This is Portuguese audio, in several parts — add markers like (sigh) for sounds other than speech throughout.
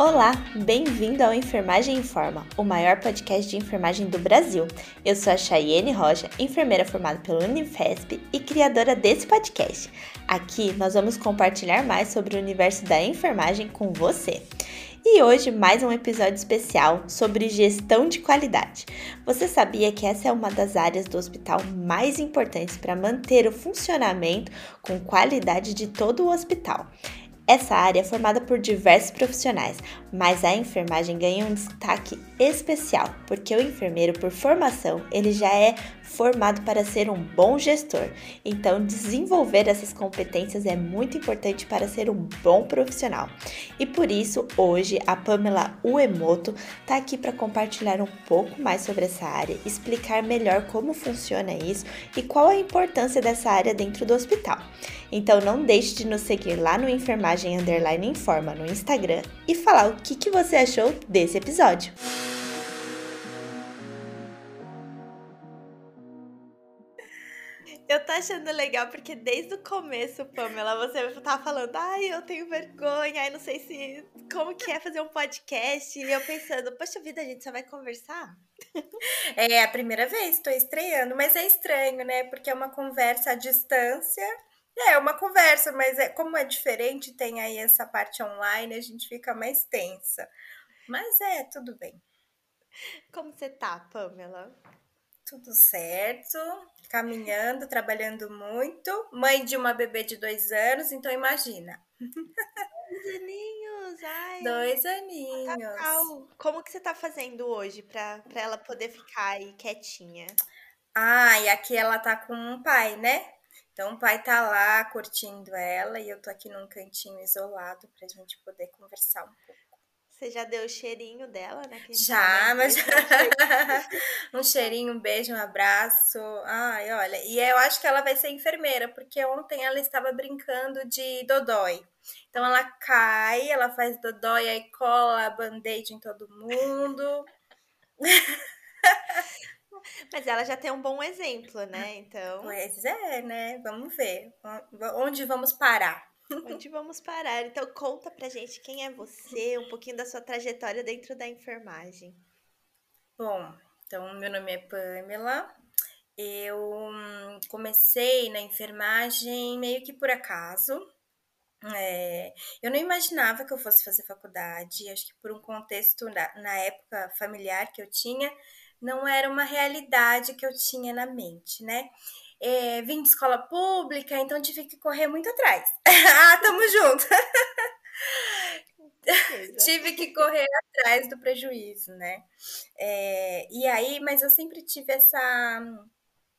Olá, bem-vindo ao Enfermagem Informa, o maior podcast de enfermagem do Brasil. Eu sou a Chayene Rocha, enfermeira formada pelo Unifesp e criadora desse podcast. Aqui nós vamos compartilhar mais sobre o universo da enfermagem com você. E hoje mais um episódio especial sobre gestão de qualidade. Você sabia que essa é uma das áreas do hospital mais importantes para manter o funcionamento com qualidade de todo o hospital? Essa área é formada por diversos profissionais, mas a enfermagem ganha um destaque especial, porque o enfermeiro, por formação, ele já é formado para ser um bom gestor. Então, desenvolver essas competências é muito importante para ser um bom profissional. E por isso, hoje, a Pamela Uemoto está aqui para compartilhar um pouco mais sobre essa área, explicar melhor como funciona isso e qual a importância dessa área dentro do hospital. Então, não deixe de nos seguir lá no Enfermagem Underline Informa no Instagram e falar o que, que você achou desse episódio. Eu tô achando legal porque desde o começo, Pamela, você tá falando, ai, eu tenho vergonha, ai, não sei se. Como que é fazer um podcast? E eu pensando, poxa vida, a gente só vai conversar? É a primeira vez, tô estreando, mas é estranho, né? Porque é uma conversa à distância. É, uma conversa, mas é, como é diferente, tem aí essa parte online, a gente fica mais tensa. Mas é, tudo bem. Como você tá, Pamela? Tudo certo, caminhando, trabalhando muito. Mãe de uma bebê de dois anos, então imagina. Dois aninhos, ai. Dois aninhos. Como que você tá fazendo hoje pra, pra ela poder ficar aí quietinha? Ah, e aqui ela tá com um pai, né? Então o pai tá lá curtindo ela e eu tô aqui num cantinho isolado pra gente poder conversar um pouco. Você já deu o cheirinho dela, né? Já, mas (laughs) um cheirinho, um beijo, um abraço. Ai, olha, e eu acho que ela vai ser enfermeira, porque ontem ela estava brincando de dodói. Então ela cai, ela faz dodói, aí cola band-aid em todo mundo. (laughs) Mas ela já tem um bom exemplo, né? Então. Pois é, né? Vamos ver. Onde vamos parar? Onde vamos parar? Então conta pra gente quem é você, um pouquinho da sua trajetória dentro da enfermagem. Bom, então meu nome é Pamela. Eu hum, comecei na enfermagem meio que por acaso. É, eu não imaginava que eu fosse fazer faculdade, acho que por um contexto na, na época familiar que eu tinha, não era uma realidade que eu tinha na mente, né? É, vim de escola pública, então tive que correr muito atrás. (laughs) ah, tamo junto! tive que correr atrás do prejuízo, né? É, e aí, mas eu sempre tive essa,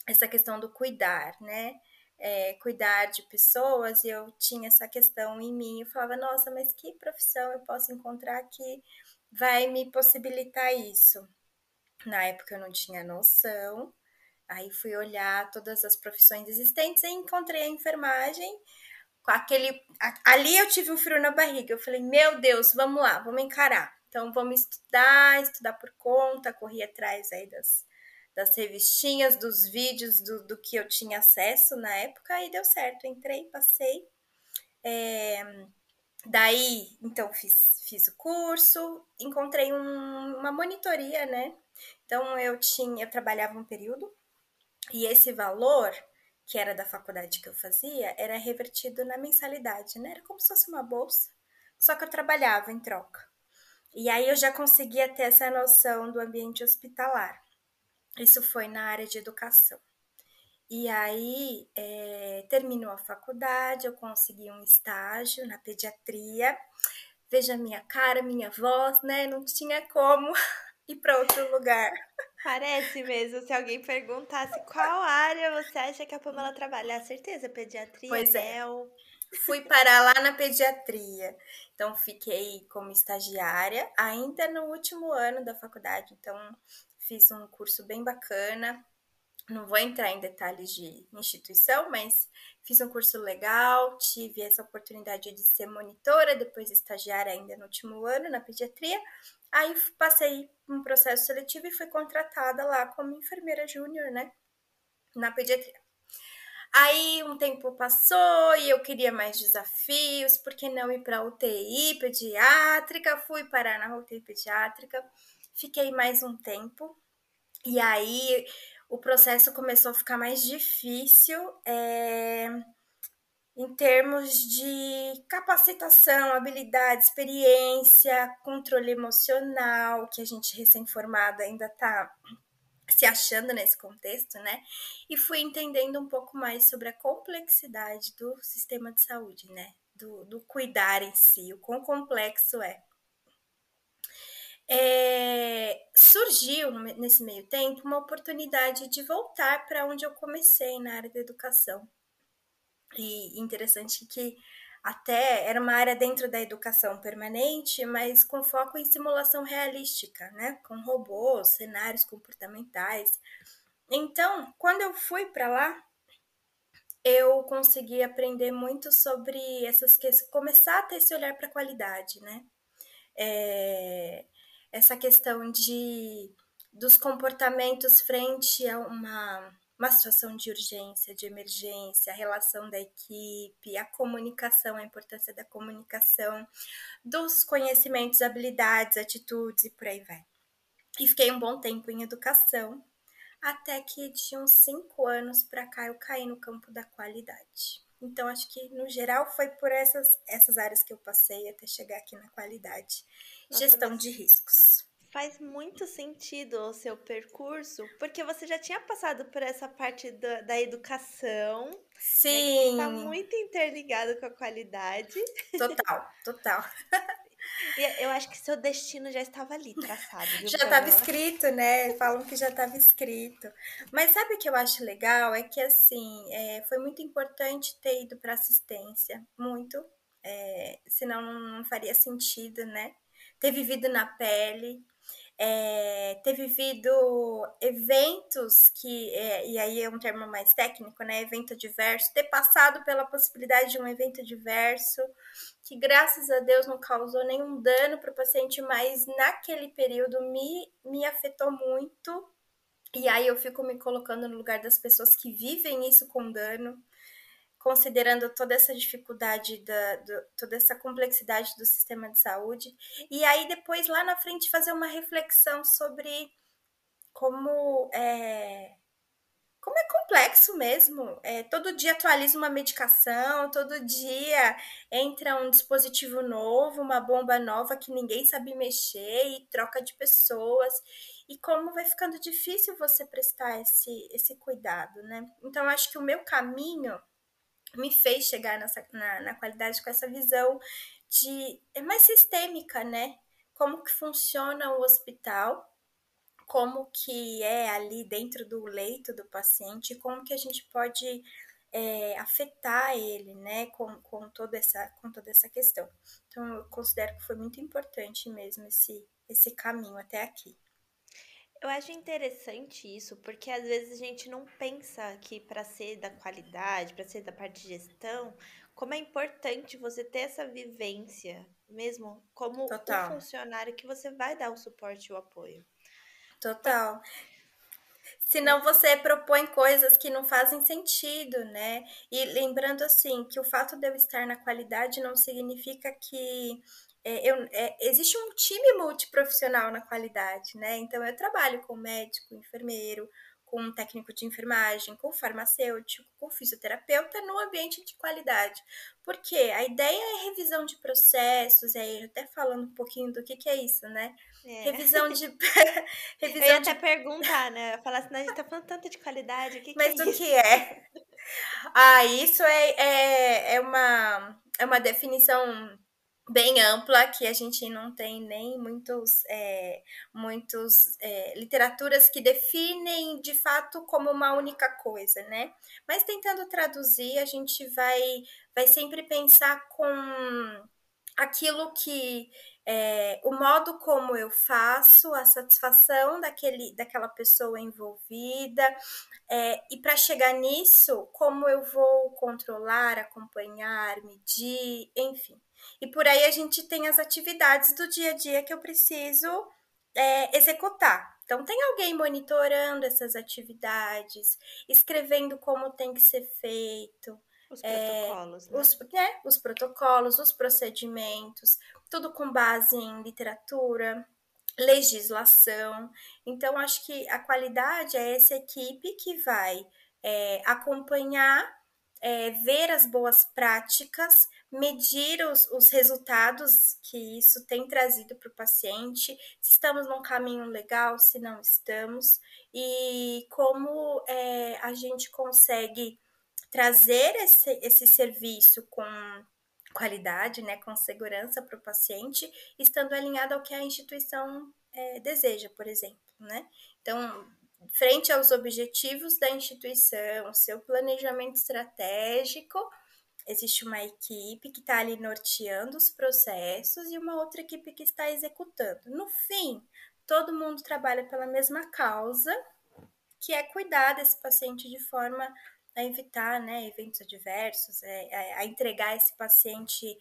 essa questão do cuidar, né? É, cuidar de pessoas, e eu tinha essa questão em mim. Eu falava, nossa, mas que profissão eu posso encontrar que vai me possibilitar isso? Na época eu não tinha noção, Aí fui olhar todas as profissões existentes e encontrei a enfermagem. Com aquele. Ali eu tive um frio na barriga. Eu falei, meu Deus, vamos lá, vamos encarar. Então vamos estudar, estudar por conta, corri atrás aí das, das revistinhas, dos vídeos, do, do que eu tinha acesso na época, e deu certo. Entrei, passei. É, daí, então, fiz, fiz o curso, encontrei um, uma monitoria, né? Então, eu tinha, eu trabalhava um período e esse valor, que era da faculdade que eu fazia, era revertido na mensalidade, né? Era como se fosse uma bolsa, só que eu trabalhava em troca. E aí eu já conseguia ter essa noção do ambiente hospitalar. Isso foi na área de educação. E aí, é, terminou a faculdade, eu consegui um estágio na pediatria. Veja minha cara, minha voz, né? Não tinha como (laughs) ir para outro lugar. Parece mesmo. Se alguém perguntasse qual área você acha que a Pamela trabalha, certeza, pediatria, pois é. Fui parar lá na pediatria. Então, fiquei como estagiária, ainda no último ano da faculdade. Então, fiz um curso bem bacana. Não vou entrar em detalhes de instituição, mas fiz um curso legal, tive essa oportunidade de ser monitora, depois estagiária ainda no último ano na pediatria. Aí passei um processo seletivo e fui contratada lá como enfermeira júnior, né? Na pediatria. Aí um tempo passou e eu queria mais desafios, por que não ir para UTI pediátrica? Fui parar na UTI pediátrica, fiquei mais um tempo, e aí o processo começou a ficar mais difícil. É em termos de capacitação, habilidade, experiência, controle emocional, que a gente recém-formada ainda está se achando nesse contexto, né? E fui entendendo um pouco mais sobre a complexidade do sistema de saúde, né? Do, do cuidar em si, o quão complexo é. É surgiu nesse meio tempo uma oportunidade de voltar para onde eu comecei na área da educação, e interessante que até era uma área dentro da educação permanente, mas com foco em simulação realística, né? Com robôs, cenários comportamentais. Então, quando eu fui para lá, eu consegui aprender muito sobre essas questões, começar a ter esse olhar para a qualidade, né? É, essa questão de dos comportamentos frente a uma uma situação de urgência, de emergência, a relação da equipe, a comunicação, a importância da comunicação, dos conhecimentos, habilidades, atitudes e por aí vai. E fiquei um bom tempo em educação, até que de uns cinco anos para cá eu caí no campo da qualidade. Então, acho que no geral foi por essas, essas áreas que eu passei até chegar aqui na qualidade. Nossa, Gestão de riscos faz muito sentido o seu percurso, porque você já tinha passado por essa parte da, da educação. Né, Sim. Né, está muito interligado com a qualidade. Total, total. E eu acho que seu destino já estava ali traçado. Já estava escrito, né? Falam que já estava escrito. Mas sabe o que eu acho legal? É que, assim, é, foi muito importante ter ido para assistência. Muito. É, senão não faria sentido, né? Ter vivido na pele é, ter vivido eventos que, é, e aí é um termo mais técnico, né? Evento diverso, ter passado pela possibilidade de um evento diverso, que graças a Deus não causou nenhum dano para o paciente, mas naquele período me, me afetou muito. E aí eu fico me colocando no lugar das pessoas que vivem isso com dano considerando toda essa dificuldade, da, do, toda essa complexidade do sistema de saúde. E aí, depois, lá na frente, fazer uma reflexão sobre como é, como é complexo mesmo. É, todo dia atualiza uma medicação, todo dia entra um dispositivo novo, uma bomba nova que ninguém sabe mexer e troca de pessoas. E como vai ficando difícil você prestar esse, esse cuidado, né? Então, acho que o meu caminho me fez chegar nessa, na, na qualidade com essa visão de é mais sistêmica, né? Como que funciona o hospital, como que é ali dentro do leito do paciente, como que a gente pode é, afetar ele, né, com, com, toda essa, com toda essa questão. Então, eu considero que foi muito importante mesmo esse, esse caminho até aqui. Eu acho interessante isso, porque às vezes a gente não pensa que para ser da qualidade, para ser da parte de gestão, como é importante você ter essa vivência, mesmo como Total. um funcionário que você vai dar o suporte e o apoio. Total. Senão você propõe coisas que não fazem sentido, né? E lembrando assim que o fato de eu estar na qualidade não significa que é, eu, é, existe um time multiprofissional na qualidade, né? Então eu trabalho com médico, enfermeiro, com técnico de enfermagem, com farmacêutico, com fisioterapeuta no ambiente de qualidade. Porque a ideia é revisão de processos, aí até falando um pouquinho do que, que é isso, né? É. Revisão de. revisão (laughs) (laughs) Eu ia de... até perguntar, né? Falar assim, a gente tá falando tanto de qualidade, o que, Mas que é do que é? Ah, isso é, é, é, uma, é uma definição bem ampla que a gente não tem nem muitos é, muitos é, literaturas que definem de fato como uma única coisa né mas tentando traduzir a gente vai vai sempre pensar com aquilo que é, o modo como eu faço, a satisfação daquele, daquela pessoa envolvida, é, e para chegar nisso, como eu vou controlar, acompanhar, medir, enfim. E por aí a gente tem as atividades do dia a dia que eu preciso é, executar. Então, tem alguém monitorando essas atividades, escrevendo como tem que ser feito. Os protocolos, é, né? Os, né? os protocolos, os procedimentos, tudo com base em literatura, legislação. Então, acho que a qualidade é essa equipe que vai é, acompanhar, é, ver as boas práticas, medir os, os resultados que isso tem trazido para o paciente, se estamos num caminho legal, se não estamos, e como é, a gente consegue trazer esse, esse serviço com qualidade, né, com segurança para o paciente, estando alinhado ao que a instituição é, deseja, por exemplo, né? Então, frente aos objetivos da instituição, seu planejamento estratégico, existe uma equipe que está ali norteando os processos e uma outra equipe que está executando. No fim, todo mundo trabalha pela mesma causa, que é cuidar desse paciente de forma a evitar né, eventos adversos, é, é, a entregar esse paciente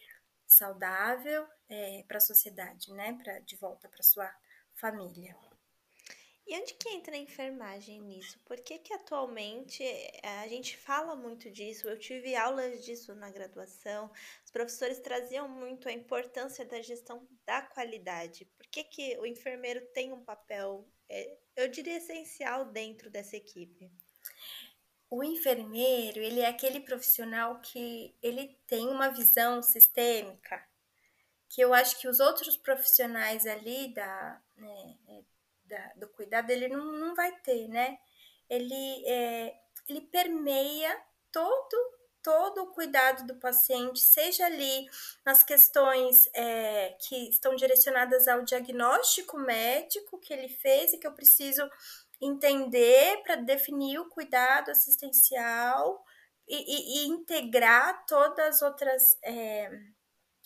saudável é, para a sociedade, né, pra, de volta para sua família. E onde que entra a enfermagem nisso? Por que que atualmente eh, a gente fala muito disso? Eu tive aulas disso na graduação, os professores traziam muito a importância da gestão da qualidade. Por que que o enfermeiro tem um papel, eh, eu diria, essencial dentro dessa equipe? O enfermeiro, ele é aquele profissional que ele tem uma visão sistêmica, que eu acho que os outros profissionais ali da, né, é, da, do cuidado ele não, não vai ter, né? Ele, é, ele permeia todo todo o cuidado do paciente, seja ali nas questões é, que estão direcionadas ao diagnóstico médico que ele fez e que eu preciso entender para definir o cuidado assistencial e, e, e, integrar todas as outras é,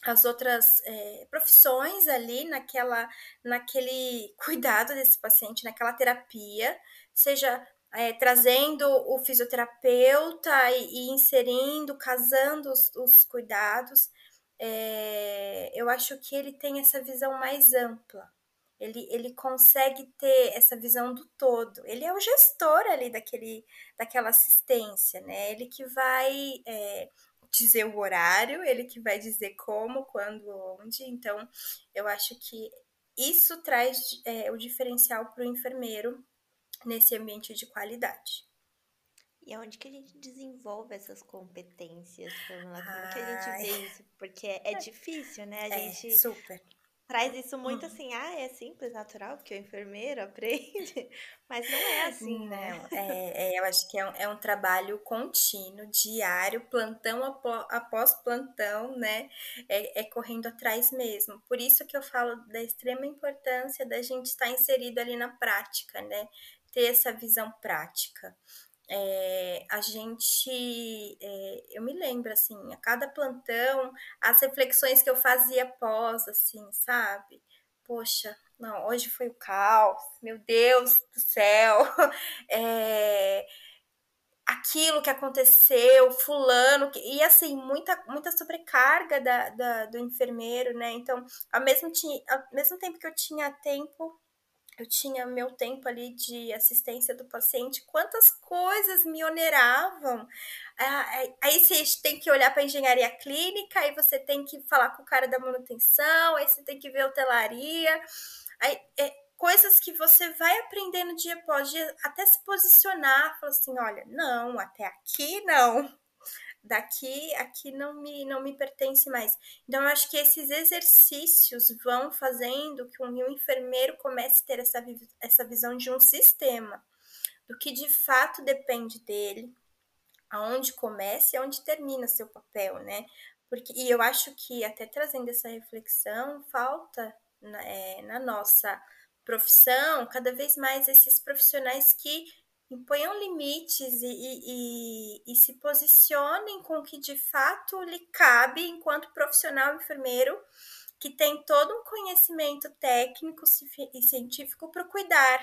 as outras é, profissões ali naquela, naquele (laughs) cuidado desse paciente, naquela terapia, seja é, trazendo o fisioterapeuta e, e inserindo, casando os, os cuidados. É, eu acho que ele tem essa visão mais ampla. Ele, ele consegue ter essa visão do todo. Ele é o gestor ali daquele, daquela assistência, né? Ele que vai é, dizer o horário, ele que vai dizer como, quando, onde. Então, eu acho que isso traz é, o diferencial para o enfermeiro nesse ambiente de qualidade. E aonde que a gente desenvolve essas competências, Pamela? Como que a gente vê isso? Porque é, é (laughs) difícil, né? A é, gente super traz isso muito uhum. assim, ah, é simples, natural, porque o enfermeiro aprende, (laughs) mas não é assim, né? É, é, eu acho que é um, é um trabalho contínuo, diário, plantão após plantão, né? É, é, correndo atrás mesmo. Por isso que eu falo da extrema importância da gente estar inserido ali na prática, né? Ter essa visão prática. É, a gente, é, eu me lembro, assim, a cada plantão, as reflexões que eu fazia após, assim, sabe? Poxa, não, hoje foi o caos, meu Deus do céu, (laughs) é, aquilo que aconteceu, fulano, e assim, muita, muita sobrecarga da, da, do enfermeiro, né? Então, ao mesmo, ao mesmo tempo que eu tinha tempo eu tinha meu tempo ali de assistência do paciente, quantas coisas me oneravam. Aí você tem que olhar para a engenharia clínica, aí você tem que falar com o cara da manutenção, aí você tem que ver hotelaria. Aí, é, coisas que você vai aprendendo dia após dia, até se posicionar, falar assim, olha, não, até aqui não daqui aqui não me não me pertence mais. Então eu acho que esses exercícios vão fazendo que um enfermeiro comece a ter essa essa visão de um sistema, do que de fato depende dele, aonde começa e aonde termina seu papel, né? Porque e eu acho que até trazendo essa reflexão falta na, é, na nossa profissão cada vez mais esses profissionais que imponham limites e, e, e, se posicionem com o que de fato lhe cabe enquanto profissional enfermeiro que tem todo um conhecimento técnico e científico para cuidar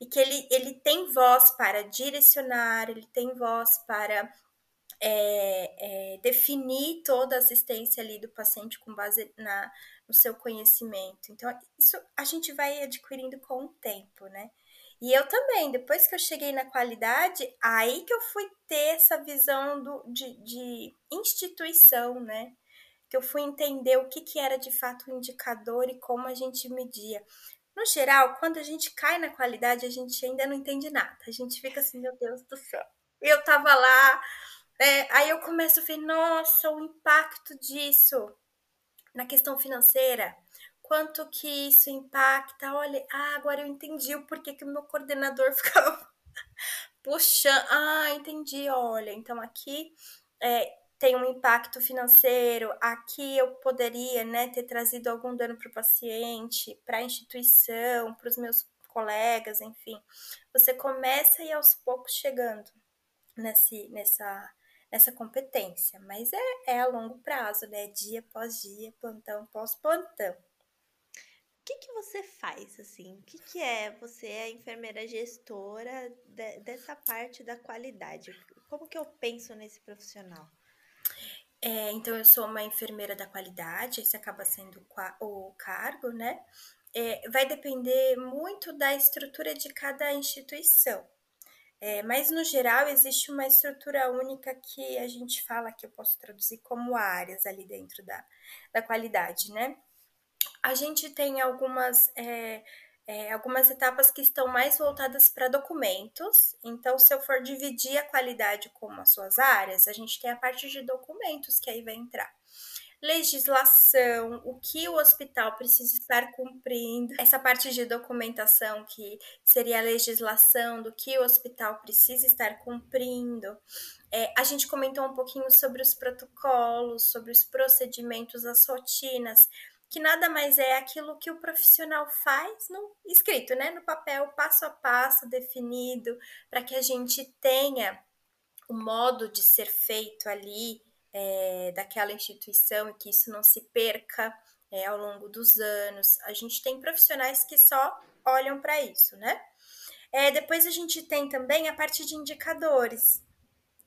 e que ele, ele tem voz para direcionar, ele tem voz para é, é, definir toda a assistência ali do paciente com base na, no seu conhecimento. Então, isso a gente vai adquirindo com o tempo, né? E eu também, depois que eu cheguei na qualidade, aí que eu fui ter essa visão do, de, de instituição, né? Que eu fui entender o que, que era de fato o indicador e como a gente media. No geral, quando a gente cai na qualidade, a gente ainda não entende nada. A gente fica assim, meu Deus do céu. Eu tava lá, é, aí eu começo a ver, nossa, o impacto disso na questão financeira quanto que isso impacta. Olha, ah, agora eu entendi o porquê que o meu coordenador (laughs) ficava puxando. Ah, entendi, olha, então aqui é, tem um impacto financeiro, aqui eu poderia né, ter trazido algum dano para o paciente, para a instituição, para os meus colegas, enfim. Você começa ir aos poucos chegando nesse, nessa, nessa competência, mas é, é a longo prazo, né? Dia após dia, plantão após plantão que, que você faz, assim? O que, que é você é a enfermeira gestora de, dessa parte da qualidade? Como que eu penso nesse profissional? É, então, eu sou uma enfermeira da qualidade, esse acaba sendo o cargo, né? É, vai depender muito da estrutura de cada instituição. É, mas, no geral, existe uma estrutura única que a gente fala que eu posso traduzir como áreas ali dentro da, da qualidade, né? A gente tem algumas, é, é, algumas etapas que estão mais voltadas para documentos. Então, se eu for dividir a qualidade como as suas áreas, a gente tem a parte de documentos que aí vai entrar legislação, o que o hospital precisa estar cumprindo, essa parte de documentação que seria a legislação do que o hospital precisa estar cumprindo. É, a gente comentou um pouquinho sobre os protocolos, sobre os procedimentos, as rotinas, que nada mais é aquilo que o profissional faz no escrito, né, no papel, passo a passo definido, para que a gente tenha o modo de ser feito ali é, daquela instituição e que isso não se perca é, ao longo dos anos. A gente tem profissionais que só olham para isso, né? É, depois a gente tem também a parte de indicadores.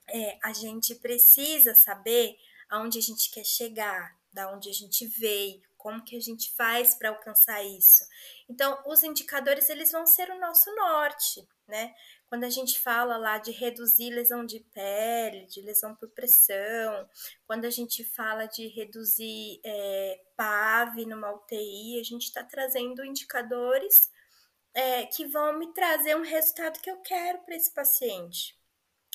É, a gente precisa saber aonde a gente quer chegar, da onde a gente veio, como que a gente faz para alcançar isso? Então, os indicadores eles vão ser o nosso norte, né? Quando a gente fala lá de reduzir lesão de pele, de lesão por pressão, quando a gente fala de reduzir é, PAV numa UTI, a gente está trazendo indicadores é, que vão me trazer um resultado que eu quero para esse paciente.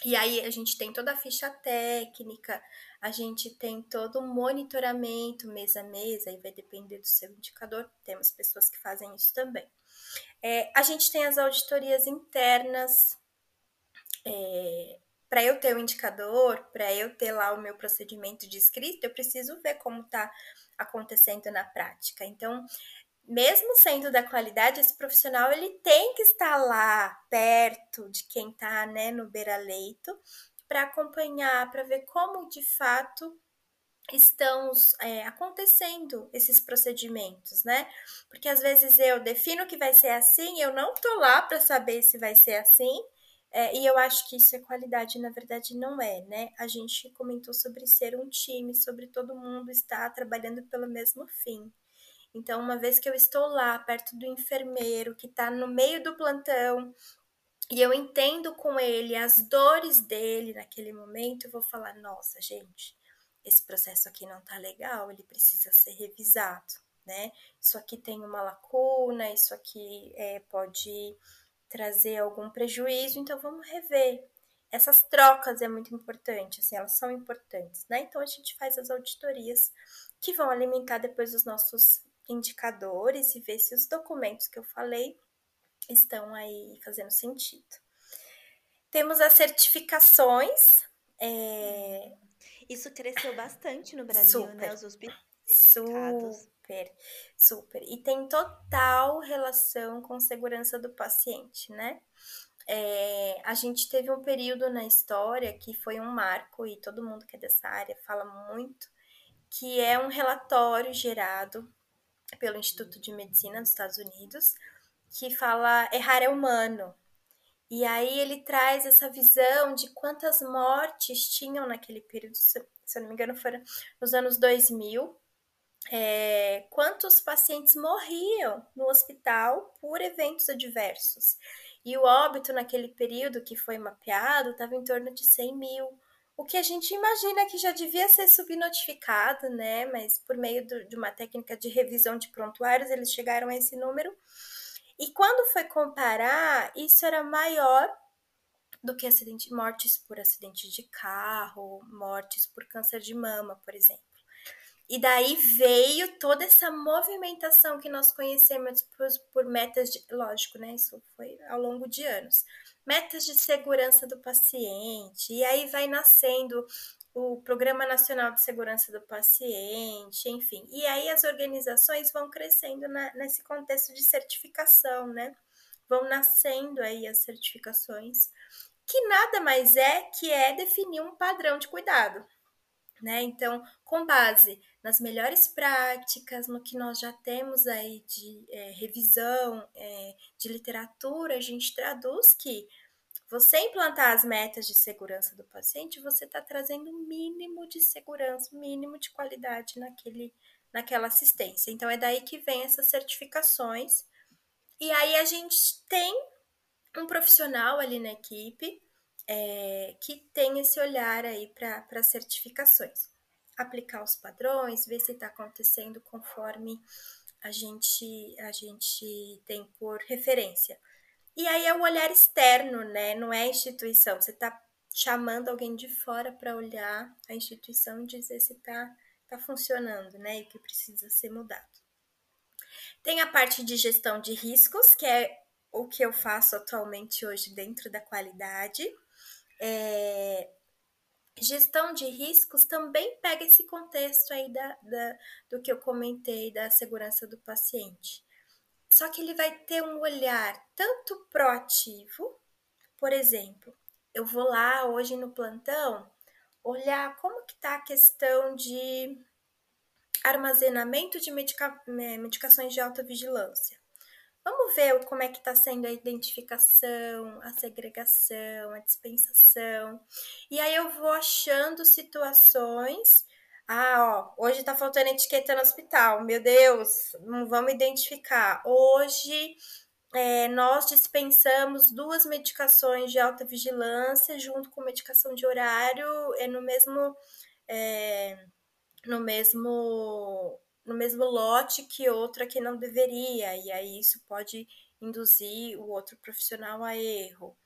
E aí a gente tem toda a ficha técnica, a gente tem todo um monitoramento mês a mês, aí vai depender do seu indicador, temos pessoas que fazem isso também. É, a gente tem as auditorias internas, é, para eu ter o um indicador, para eu ter lá o meu procedimento de escrito, eu preciso ver como está acontecendo na prática. Então, mesmo sendo da qualidade, esse profissional ele tem que estar lá perto de quem está né, no beira-leito para acompanhar, para ver como de fato estão é, acontecendo esses procedimentos, né? Porque às vezes eu defino que vai ser assim, eu não tô lá para saber se vai ser assim, é, e eu acho que isso é qualidade, na verdade não é, né? A gente comentou sobre ser um time, sobre todo mundo estar trabalhando pelo mesmo fim. Então, uma vez que eu estou lá, perto do enfermeiro, que está no meio do plantão, e eu entendo com ele as dores dele naquele momento, eu vou falar: nossa, gente, esse processo aqui não tá legal, ele precisa ser revisado, né? Isso aqui tem uma lacuna, isso aqui é, pode trazer algum prejuízo, então vamos rever. Essas trocas é muito importante, assim, elas são importantes, né? Então a gente faz as auditorias que vão alimentar depois os nossos indicadores e ver se os documentos que eu falei estão aí fazendo sentido. Temos as certificações. É... Isso cresceu bastante no Brasil, super, né? Os hospitais Super, super. E tem total relação com segurança do paciente, né? É, a gente teve um período na história que foi um marco, e todo mundo que é dessa área fala muito, que é um relatório gerado pelo Instituto de Medicina dos Estados Unidos, que fala errar é humano. E aí ele traz essa visão de quantas mortes tinham naquele período, se eu não me engano, foram nos anos 2000, é, quantos pacientes morriam no hospital por eventos adversos. E o óbito naquele período que foi mapeado estava em torno de 100 mil. O que a gente imagina que já devia ser subnotificado, né? Mas por meio do, de uma técnica de revisão de prontuários, eles chegaram a esse número. E quando foi comparar, isso era maior do que acidente, mortes por acidente de carro, mortes por câncer de mama, por exemplo. E daí veio toda essa movimentação que nós conhecemos por, por, metas de. Lógico, né? Isso foi ao longo de anos. Metas de segurança do paciente. E aí vai nascendo o Programa Nacional de Segurança do Paciente, enfim. E aí as organizações vão crescendo na, nesse contexto de certificação, né? Vão nascendo aí as certificações, que nada mais é que é definir um padrão de cuidado. Né? Então, com base nas melhores práticas, no que nós já temos aí de é, revisão é, de literatura, a gente traduz que você implantar as metas de segurança do paciente, você está trazendo um mínimo de segurança, um mínimo de qualidade naquele, naquela assistência. Então, é daí que vem essas certificações. E aí a gente tem um profissional ali na equipe é, que tem esse olhar aí para certificações. Aplicar os padrões, ver se está acontecendo conforme a gente, a gente tem por referência. E aí é o olhar externo, né? Não é instituição. Você está chamando alguém de fora para olhar a instituição e dizer se está tá funcionando, né? E que precisa ser mudado. Tem a parte de gestão de riscos, que é o que eu faço atualmente hoje dentro da qualidade. É, gestão de riscos também pega esse contexto aí da, da, do que eu comentei da segurança do paciente. Só que ele vai ter um olhar tanto proativo, por exemplo, eu vou lá hoje no plantão olhar como que está a questão de armazenamento de medica medicações de alta vigilância. Vamos ver como é que está sendo a identificação, a segregação, a dispensação. E aí eu vou achando situações. Ah, ó, hoje está faltando etiqueta no hospital. Meu Deus, não vamos identificar. Hoje é, nós dispensamos duas medicações de alta vigilância junto com medicação de horário é no mesmo é, no mesmo no mesmo lote que outra que não deveria, e aí isso pode induzir o outro profissional a erro.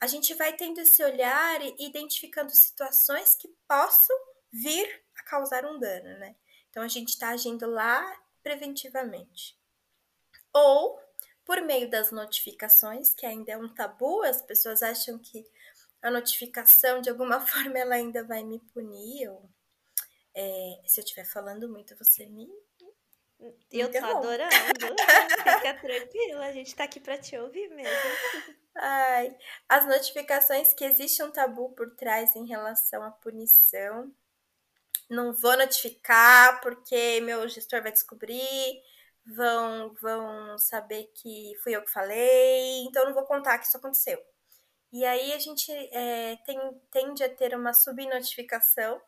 A gente vai tendo esse olhar e identificando situações que possam vir a causar um dano, né? Então a gente está agindo lá preventivamente. Ou por meio das notificações, que ainda é um tabu, as pessoas acham que a notificação de alguma (laughs) forma ela ainda vai me punir, ou é, se eu estiver falando muito, você me eu tô adorando. (laughs) Fica tranquila, a gente tá aqui pra te ouvir mesmo. Ai, as notificações que existe um tabu por trás em relação à punição. Não vou notificar porque meu gestor vai descobrir, vão, vão saber que fui eu que falei, então não vou contar que isso aconteceu. E aí a gente é, tem, tende a ter uma subnotificação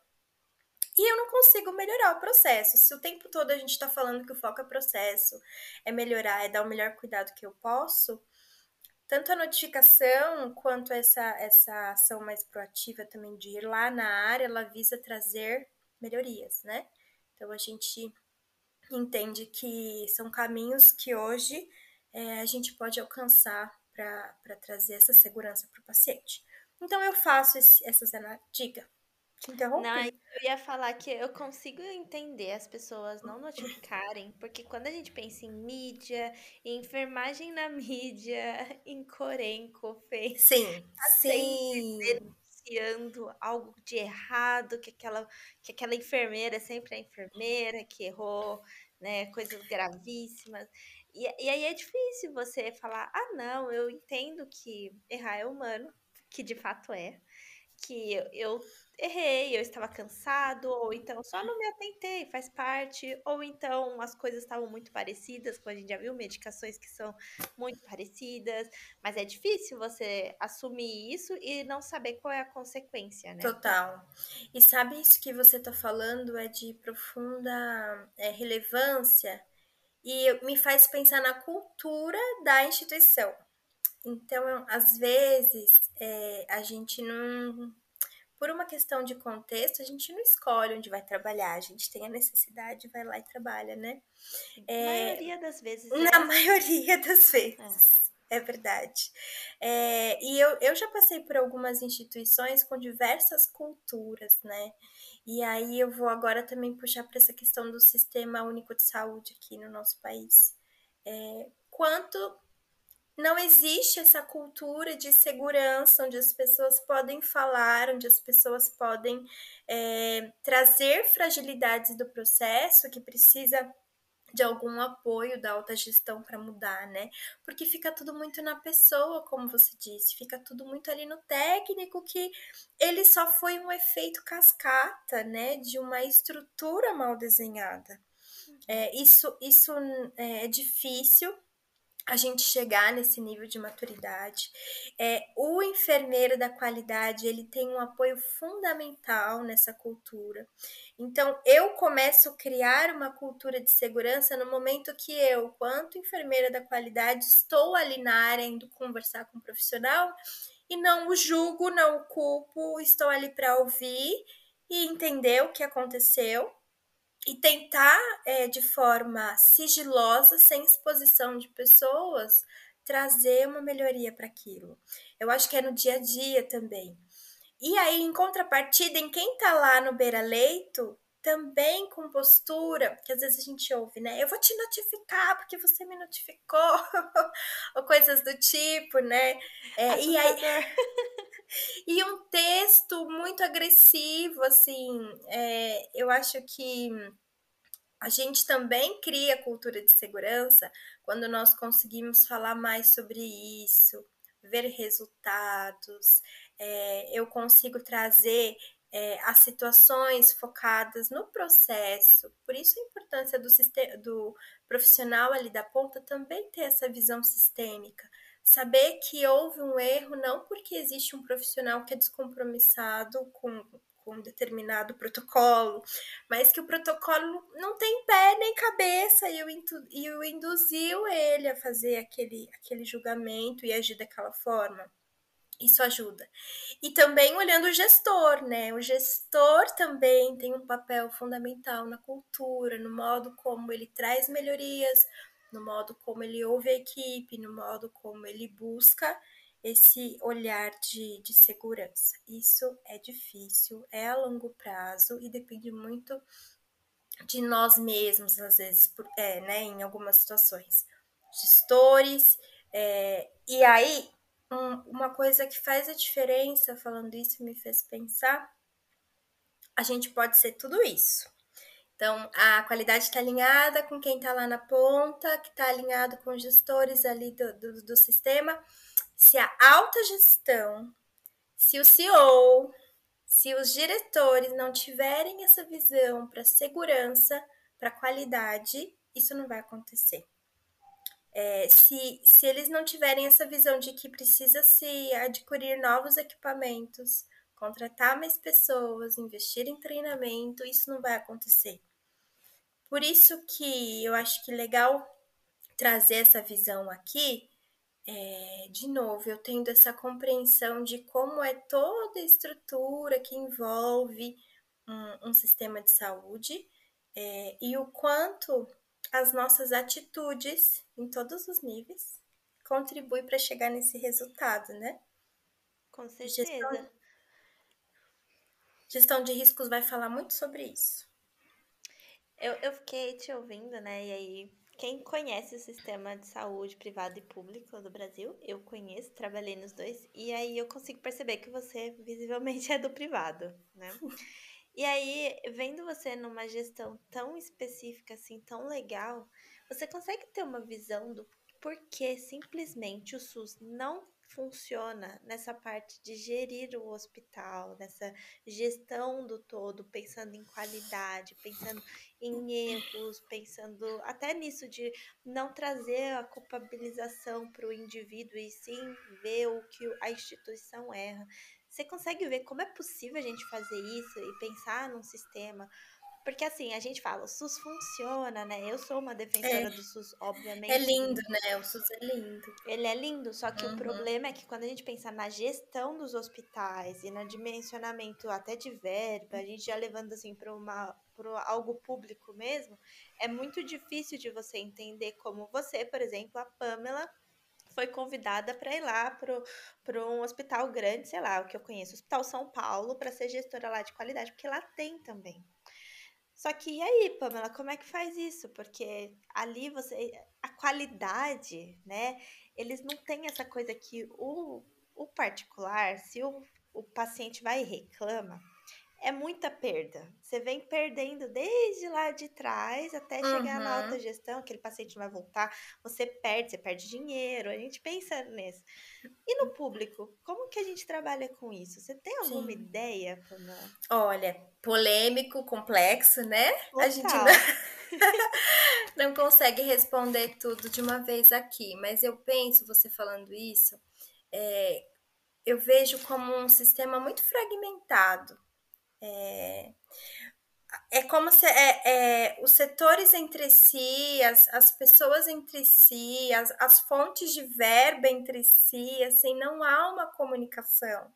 e eu não consigo melhorar o processo. Se o tempo todo a gente está falando que o foco é processo, é melhorar, é dar o melhor cuidado que eu posso, tanto a notificação quanto essa, essa ação mais proativa também de ir lá na área, ela visa trazer melhorias, né? Então a gente entende que são caminhos que hoje é, a gente pode alcançar para trazer essa segurança para o paciente. Então eu faço esse, essas diga. Te interrompi. Não, eu ia falar que eu consigo entender as pessoas não notificarem, porque quando a gente pensa em mídia, em enfermagem na (laughs) mídia, em Corenco, fez. Sim, sim. Denunciando algo de errado, que aquela, que aquela enfermeira é sempre a enfermeira que errou, né? Coisas gravíssimas. E, e aí é difícil você falar, ah, não, eu entendo que errar é humano, que de fato é que eu errei, eu estava cansado, ou então só não me atentei, faz parte, ou então as coisas estavam muito parecidas, como a gente já viu, medicações que são muito parecidas, mas é difícil você assumir isso e não saber qual é a consequência, né? Total. E sabe isso que você está falando é de profunda é, relevância e me faz pensar na cultura da instituição. Então, às vezes, é, a gente não. Por uma questão de contexto, a gente não escolhe onde vai trabalhar, a gente tem a necessidade, vai lá e trabalha, né? Na é, maioria das vezes. Na é. (laughs) maioria das vezes. É, é verdade. É, e eu, eu já passei por algumas instituições com diversas culturas, né? E aí eu vou agora também puxar para essa questão do sistema único de saúde aqui no nosso país. É, quanto não existe essa cultura de segurança onde as pessoas podem falar, onde as pessoas podem é, trazer fragilidades do processo que precisa de algum apoio da alta gestão para mudar, né? Porque fica tudo muito na pessoa, como você disse, fica tudo muito ali no técnico que ele só foi um efeito cascata, né, de uma estrutura mal desenhada. É, isso isso é, é difícil a gente chegar nesse nível de maturidade. É, o enfermeiro da qualidade ele tem um apoio fundamental nessa cultura. Então eu começo a criar uma cultura de segurança no momento que eu, quanto enfermeira da qualidade, estou ali na área indo conversar com o um profissional e não o julgo, não o culpo, estou ali para ouvir e entender o que aconteceu e tentar é, de forma sigilosa, sem exposição de pessoas, trazer uma melhoria para aquilo. Eu acho que é no dia a dia também. E aí, em contrapartida, em quem está lá no beira-leito, também com postura, que às vezes a gente ouve, né? Eu vou te notificar porque você me notificou, (laughs) ou coisas do tipo, né? É, e aí. (laughs) e um texto muito agressivo, assim, é, eu acho que a gente também cria cultura de segurança quando nós conseguimos falar mais sobre isso, ver resultados, é, eu consigo trazer é, as situações focadas no processo. Por isso a importância do, do profissional ali da ponta também ter essa visão sistêmica. Saber que houve um erro não porque existe um profissional que é descompromissado com com um determinado protocolo, mas que o protocolo não tem pé nem cabeça e o, e o induziu ele a fazer aquele, aquele julgamento e agir daquela forma. Isso ajuda. E também olhando o gestor, né? O gestor também tem um papel fundamental na cultura, no modo como ele traz melhorias, no modo como ele ouve a equipe, no modo como ele busca esse olhar de, de segurança. Isso é difícil, é a longo prazo e depende muito de nós mesmos, às vezes, é, né, em algumas situações. Gestores, é, e aí, um, uma coisa que faz a diferença, falando isso, me fez pensar, a gente pode ser tudo isso. Então, a qualidade está alinhada com quem está lá na ponta, que está alinhado com os gestores ali do, do, do sistema, se a alta gestão, se o CEO, se os diretores não tiverem essa visão para segurança, para qualidade, isso não vai acontecer. É, se, se eles não tiverem essa visão de que precisa se adquirir novos equipamentos, contratar mais pessoas, investir em treinamento, isso não vai acontecer. Por isso que eu acho que legal trazer essa visão aqui, é, de novo, eu tendo essa compreensão de como é toda a estrutura que envolve um, um sistema de saúde é, e o quanto as nossas atitudes em todos os níveis contribuem para chegar nesse resultado, né? Com certeza. Gestão, gestão de riscos vai falar muito sobre isso. Eu, eu fiquei te ouvindo, né? E aí quem conhece o sistema de saúde privado e público do Brasil, eu conheço, trabalhei nos dois, e aí eu consigo perceber que você visivelmente (laughs) é do privado, né? E aí, vendo você numa gestão tão específica, assim, tão legal, você consegue ter uma visão do porquê simplesmente o SUS não funciona nessa parte de gerir o hospital, nessa gestão do todo, pensando em qualidade, pensando em erros, pensando até nisso de não trazer a culpabilização para o indivíduo e sim ver o que a instituição erra. Você consegue ver como é possível a gente fazer isso e pensar num sistema Porque assim, a gente fala, o SUS funciona, né? Eu sou uma defensora É. do SUS, obviamente. É lindo, né? O SUS é lindo. Ele é lindo, só que Uhum. o problema é que quando a gente pensa na gestão dos hospitais e no dimensionamento até de verba, a gente já levando assim para uma para algo público mesmo, é muito difícil de você entender como você, por exemplo, a Pamela foi convidada para ir lá para um hospital grande, sei lá, o que eu conheço, Hospital São Paulo, para ser gestora lá de qualidade, porque lá tem também. Só que e aí, Pamela, como é que faz isso? Porque ali você. A qualidade, né? Eles não têm essa coisa que o, o particular, se o, o paciente vai e reclama, é muita perda. Você vem perdendo desde lá de trás até chegar na alta Uhum. gestão, aquele paciente não vai voltar, você perde, você perde dinheiro, a gente pensa nisso. E no público, como que a gente trabalha com isso? Você tem alguma Sim. ideia, Pamela? Olha, polêmico, complexo, né? A gente Total. não, (laughs) não consegue responder tudo de uma vez aqui, mas eu penso, você falando isso, é, eu vejo como um sistema muito fragmentado. É, é como se é, é, os setores entre si, as, as pessoas entre si, as, as fontes de verba entre si, assim, não há uma comunicação,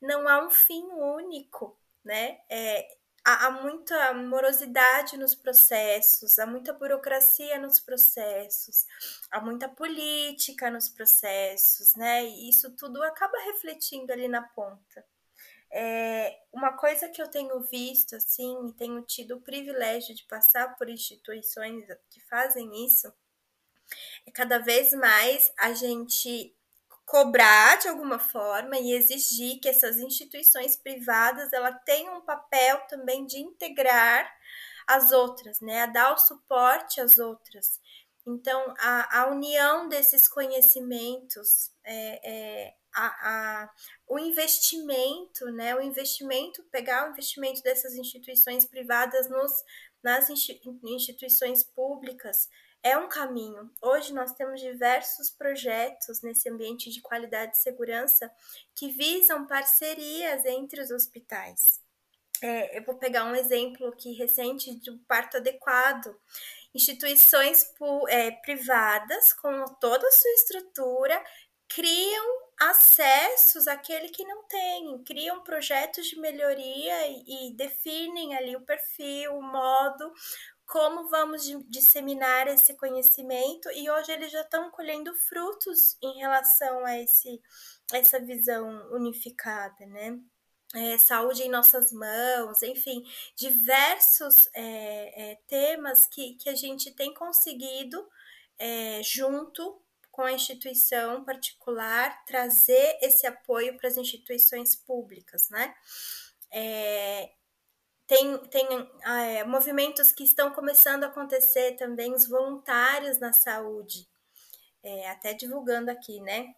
não há um fim único, né? É, há, há muita morosidade nos processos, há muita burocracia nos processos, há muita política nos processos, né? E isso tudo acaba refletindo ali na ponta. É, uma coisa que eu tenho visto, assim, e tenho tido o privilégio de passar por instituições que fazem isso, é cada vez mais a gente cobrar de alguma forma e exigir que essas instituições privadas ela tenham um papel também de integrar as outras, né, a dar o suporte às outras. Então, a, a união desses conhecimentos, é, é, a, a, o investimento, né, o investimento, pegar o investimento dessas instituições privadas nos, nas instituições públicas, é um caminho. Hoje nós temos diversos projetos nesse ambiente de qualidade e segurança que visam parcerias entre os hospitais. É, eu vou pegar um exemplo aqui recente do parto adequado. Instituições é, privadas, com toda a sua estrutura, criam acessos àquele que não tem, criam projetos de melhoria e, e definem ali o perfil, o modo, como vamos disseminar esse conhecimento e hoje eles já estão colhendo frutos em relação a esse, essa visão unificada, né? É, saúde em nossas mãos, enfim, diversos é, é, temas que, que a gente tem conseguido junto com a instituição particular trazer esse apoio para as instituições públicas, né? É, tem, tem é, movimentos que estão começando a acontecer também, os voluntários na saúde, é, até divulgando aqui, né?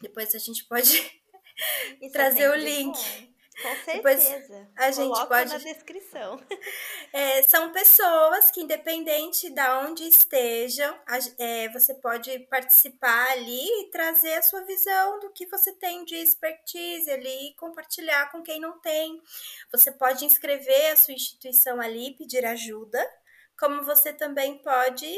Depois a gente pode (laughs) trazer o link. Bom. Com certeza. A gente Coloco pode na descrição. (laughs) É, são pessoas que, independente de onde estejam, é, você pode participar ali e trazer a sua visão do que você tem de expertise ali e compartilhar com quem não tem. Você pode inscrever a sua instituição ali, pedir ajuda, como você também pode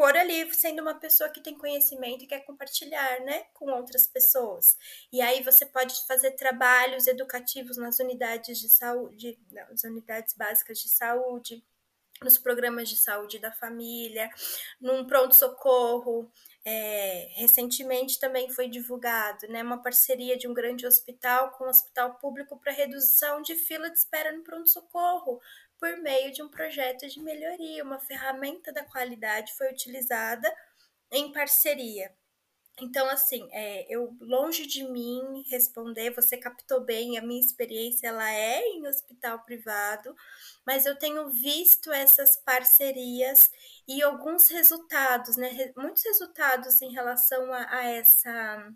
por ali sendo uma pessoa que tem conhecimento e quer compartilhar, né, com outras pessoas. E aí você pode fazer trabalhos educativos nas unidades de saúde, nas unidades básicas de saúde, nos programas de saúde da família, num pronto-socorro. É, recentemente também foi divulgado né, uma parceria de um grande hospital com um hospital público para redução de fila de espera no pronto-socorro, por meio de um projeto de melhoria, uma ferramenta da qualidade foi utilizada em parceria. Então, assim, é, eu longe de mim responder, você captou bem, a minha experiência ela é em hospital privado, mas eu tenho visto essas parcerias e alguns resultados, né? Muitos resultados em relação a, a essa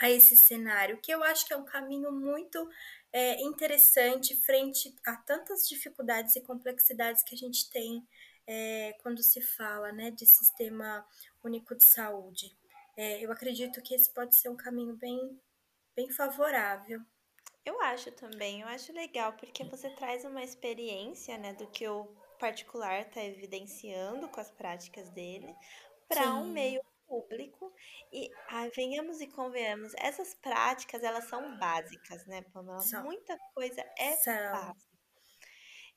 a esse cenário, que eu acho que é um caminho muito é, interessante frente a tantas dificuldades e complexidades que a gente tem é, quando se fala né, de sistema único de saúde. É, eu acredito que esse pode ser um caminho bem, bem favorável. Eu acho também, eu acho legal, porque você traz uma experiência, né, do que eu particular está evidenciando com as práticas dele para um meio público e ah, venhamos e convenhamos, essas práticas elas são básicas, né, Pamela? São. Muita coisa é são. básica.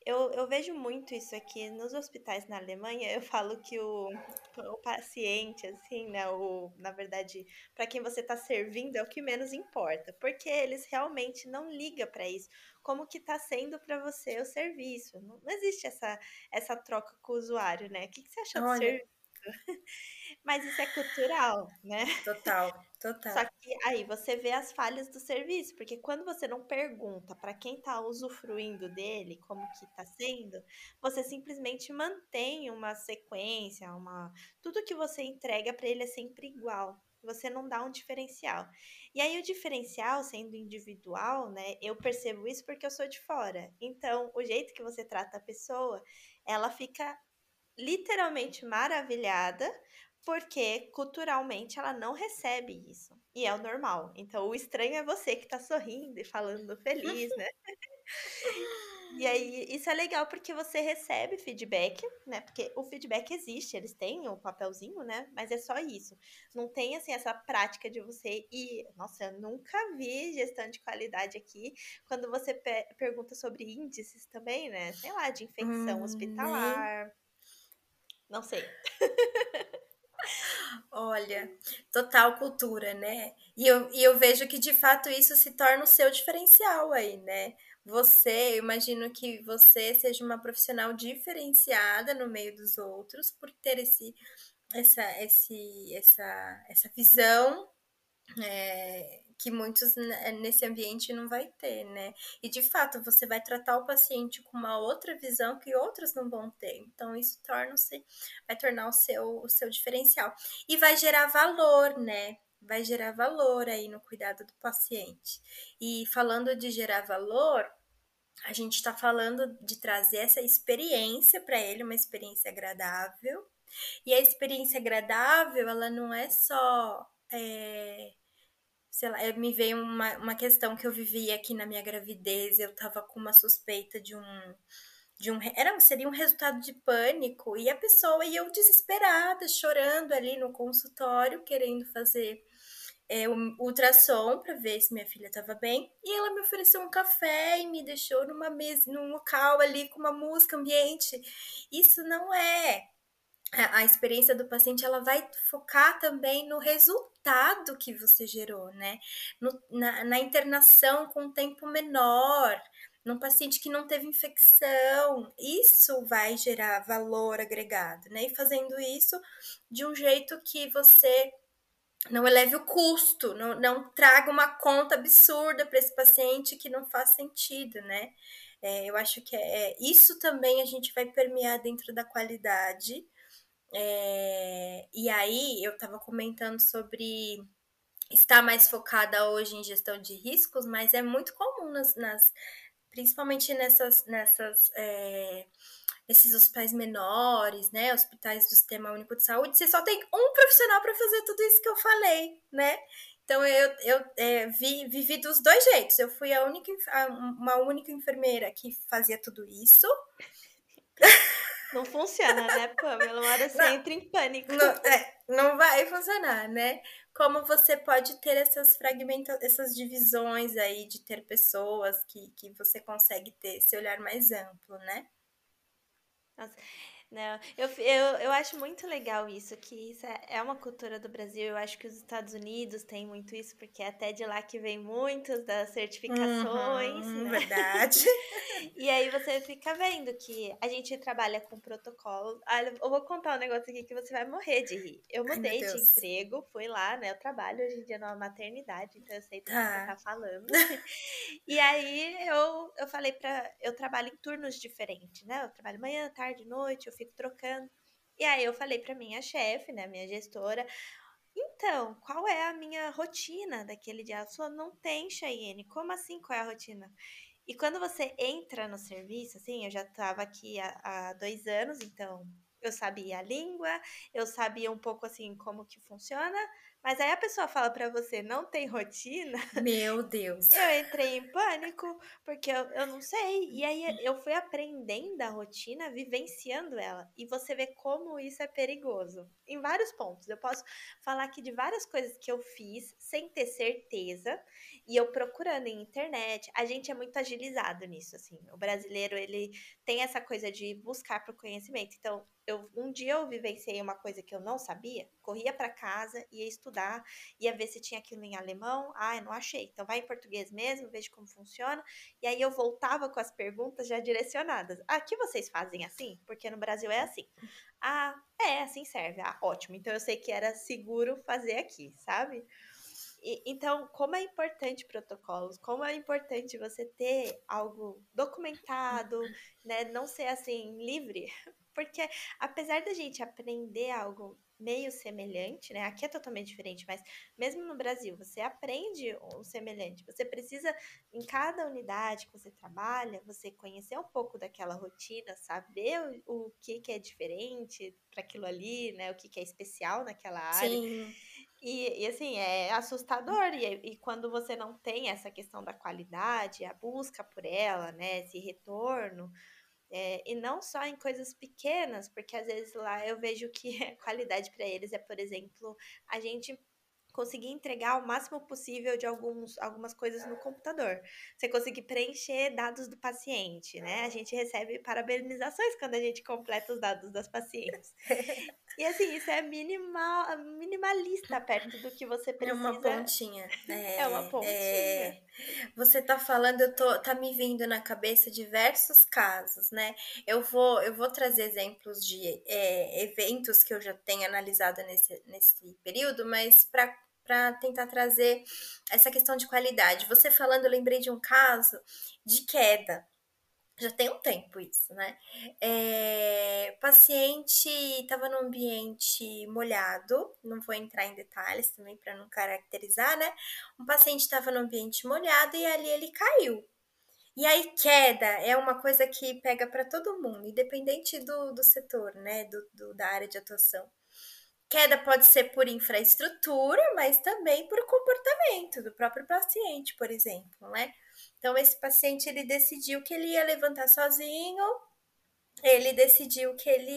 Eu, eu vejo muito isso aqui nos hospitais na Alemanha. Eu falo que o, o paciente, assim, né? O, na verdade, para quem você está servindo é o que menos importa, porque eles realmente não ligam para isso. Como que está sendo para você o serviço? Não, não, existe essa, essa troca com o usuário, né? O que, que você achou do serviço? (laughs) Mas isso é cultural, né? Total, (laughs) total. Só que aí você vê as falhas do serviço, porque quando você não pergunta para quem está usufruindo dele como que está sendo, você simplesmente mantém uma sequência, uma tudo que você entrega para ele é sempre igual. Você não dá um diferencial. E aí o diferencial sendo individual, né? Eu percebo isso porque eu sou de fora. Então, o jeito que você trata a pessoa, ela fica literalmente maravilhada, porque culturalmente ela não recebe isso. E é o normal. Então o estranho é você que tá sorrindo e falando feliz, né? E aí, isso é legal porque você recebe feedback, né? Porque o feedback existe, eles têm o um papelzinho, né? Mas é só isso. Não tem, assim, essa prática de você ir. Nossa, eu nunca vi gestão de qualidade aqui. Quando você pergunta sobre índices também, né? Sei lá, de infecção hum, hospitalar. Nem não sei. (laughs) Olha, total cultura, né? E eu, e eu vejo que de fato isso se torna o seu diferencial aí, né? Você, eu imagino que você seja uma profissional diferenciada no meio dos outros por ter esse, essa, esse, essa, essa visão é, que muitos nesse ambiente não vai ter, né? E de fato, você vai tratar o paciente com uma outra visão que outros não vão ter. Então, isso torna-se, vai tornar o seu, o seu diferencial. E vai gerar valor, né? Vai gerar valor aí no cuidado do paciente. E falando de gerar valor, a gente está falando de trazer essa experiência para ele, uma experiência agradável. E a experiência agradável, ela não é só é, sei lá, me veio uma, uma questão que eu vivi aqui na minha gravidez, eu tava com uma suspeita de um de um era seria um resultado de pânico e a pessoa e eu desesperada, chorando ali no consultório, querendo fazer é, um ultrassom para ver se minha filha estava bem, e ela me ofereceu um café e me deixou numa mesa, num local ali com uma música ambiente. Isso não é a experiência do paciente ela vai focar também no resultado que você gerou, né? No, na, na, internação com um tempo menor, num paciente que não teve infecção, isso vai gerar valor agregado, né? E fazendo isso de um jeito que você não eleve o custo, não, não traga uma conta absurda para esse paciente que não faz sentido, né? É, eu acho que é, é, isso também a gente vai permear dentro da qualidade é, e aí eu estava comentando sobre estar mais focada hoje em gestão de riscos, mas é muito comum nas, nas principalmente nessas, nessas é, esses hospitais menores, né, hospitais do Sistema Único de Saúde, você só tem um profissional para fazer tudo isso que eu falei, né? Então eu, eu é, vi, vivi dos dois jeitos. Eu fui a única, uma única enfermeira que fazia tudo isso. (laughs) Não funciona, né, Pamela? Uma hora você não, entra em pânico. Não, é, não vai funcionar, né? Como você pode ter essas fragmentações, essas divisões aí de ter pessoas que, que você consegue ter esse olhar mais amplo, né? Nossa. Não, eu, eu, eu acho muito legal isso, que isso é, é uma cultura do Brasil. Eu acho que os Estados Unidos têm muito isso, porque é até de lá que vem muitas das certificações. Uhum, né? Verdade. (laughs) e aí você fica vendo que a gente trabalha com protocolo. Olha, eu vou contar um negócio aqui que você vai morrer de rir. Eu mudei Ai, de emprego, fui lá, né? Eu trabalho hoje em dia numa maternidade, então eu sei do que você tá falando. (laughs) e aí eu, eu falei pra. Eu trabalho em turnos diferentes, né? Eu trabalho manhã, tarde, noite, eu fico trocando. E aí eu falei para minha chefe, né, minha gestora, então, qual é a minha rotina daquele dia? Ela falou, não tem, Cheyenne. Como assim, qual é a rotina? E quando você entra no serviço, assim, eu já estava aqui há, há, dois anos, então eu sabia a língua, eu sabia um pouco, assim, como que funciona, Mas aí a pessoa fala para você, não tem rotina. Meu Deus. Eu entrei em pânico, porque eu, eu não sei. E aí eu fui aprendendo a rotina, vivenciando ela. E você vê como isso é perigoso. Em vários pontos. Eu posso falar aqui de várias coisas que eu fiz sem ter certeza. E eu procurando em internet. A gente é muito agilizado nisso, assim. O brasileiro, ele tem essa coisa de buscar pro conhecimento. Então, eu, um dia eu vivenciei uma coisa que eu não sabia, corria para casa, ia estudar, ia ver se tinha aquilo em alemão. Ah, não achei. Então vai em português mesmo, veja como funciona. E aí eu voltava com as perguntas já direcionadas. Ah, vocês fazem assim? Porque no Brasil é assim. Ah, é, assim serve. Ah, ótimo. Então eu sei que era seguro fazer aqui, sabe? E, então, como é importante protocolos, como é importante você ter algo documentado, né? Não ser assim livre, (laughs) porque apesar da gente aprender algo meio semelhante, né? Aqui é totalmente diferente, mas mesmo no Brasil, você aprende o semelhante. Você precisa, em cada unidade que você trabalha, você conhecer um pouco daquela rotina, saber o, o que, que é diferente para aquilo ali, né? O que, que é especial naquela área. Sim. E, e assim, é assustador. E, e quando você não tem essa questão da qualidade, a busca por ela, né? Esse retorno é, e não só em coisas pequenas, porque às vezes lá eu vejo que (laughs) a qualidade para eles é, por exemplo, a gente conseguir entregar o máximo possível de alguns, algumas coisas no computador. Você conseguir preencher dados do paciente, né? A gente recebe parabenizações quando a gente completa os dados das pacientes. E assim, isso é minimal, minimalista perto do que você precisa. É uma pontinha. É, é uma pontinha. É, você tá falando, eu tô, tá me vindo na cabeça diversos casos, né? Eu vou, eu vou trazer exemplos de é, eventos que eu já tenho analisado nesse, nesse período, mas para para tentar trazer essa questão de qualidade. Você falando, eu lembrei de um caso de queda. Já tem um tempo isso, né? É, paciente estava num ambiente molhado, não vou entrar em detalhes também para não caracterizar, né? Um paciente estava no ambiente molhado e ali ele caiu. E aí, queda é uma coisa que pega para todo mundo, independente do, do setor, né? Do, do, da área de atuação. Queda pode ser por infraestrutura, mas também por comportamento do próprio paciente, por exemplo, né? Então esse paciente ele decidiu que ele ia levantar sozinho, ele decidiu que ele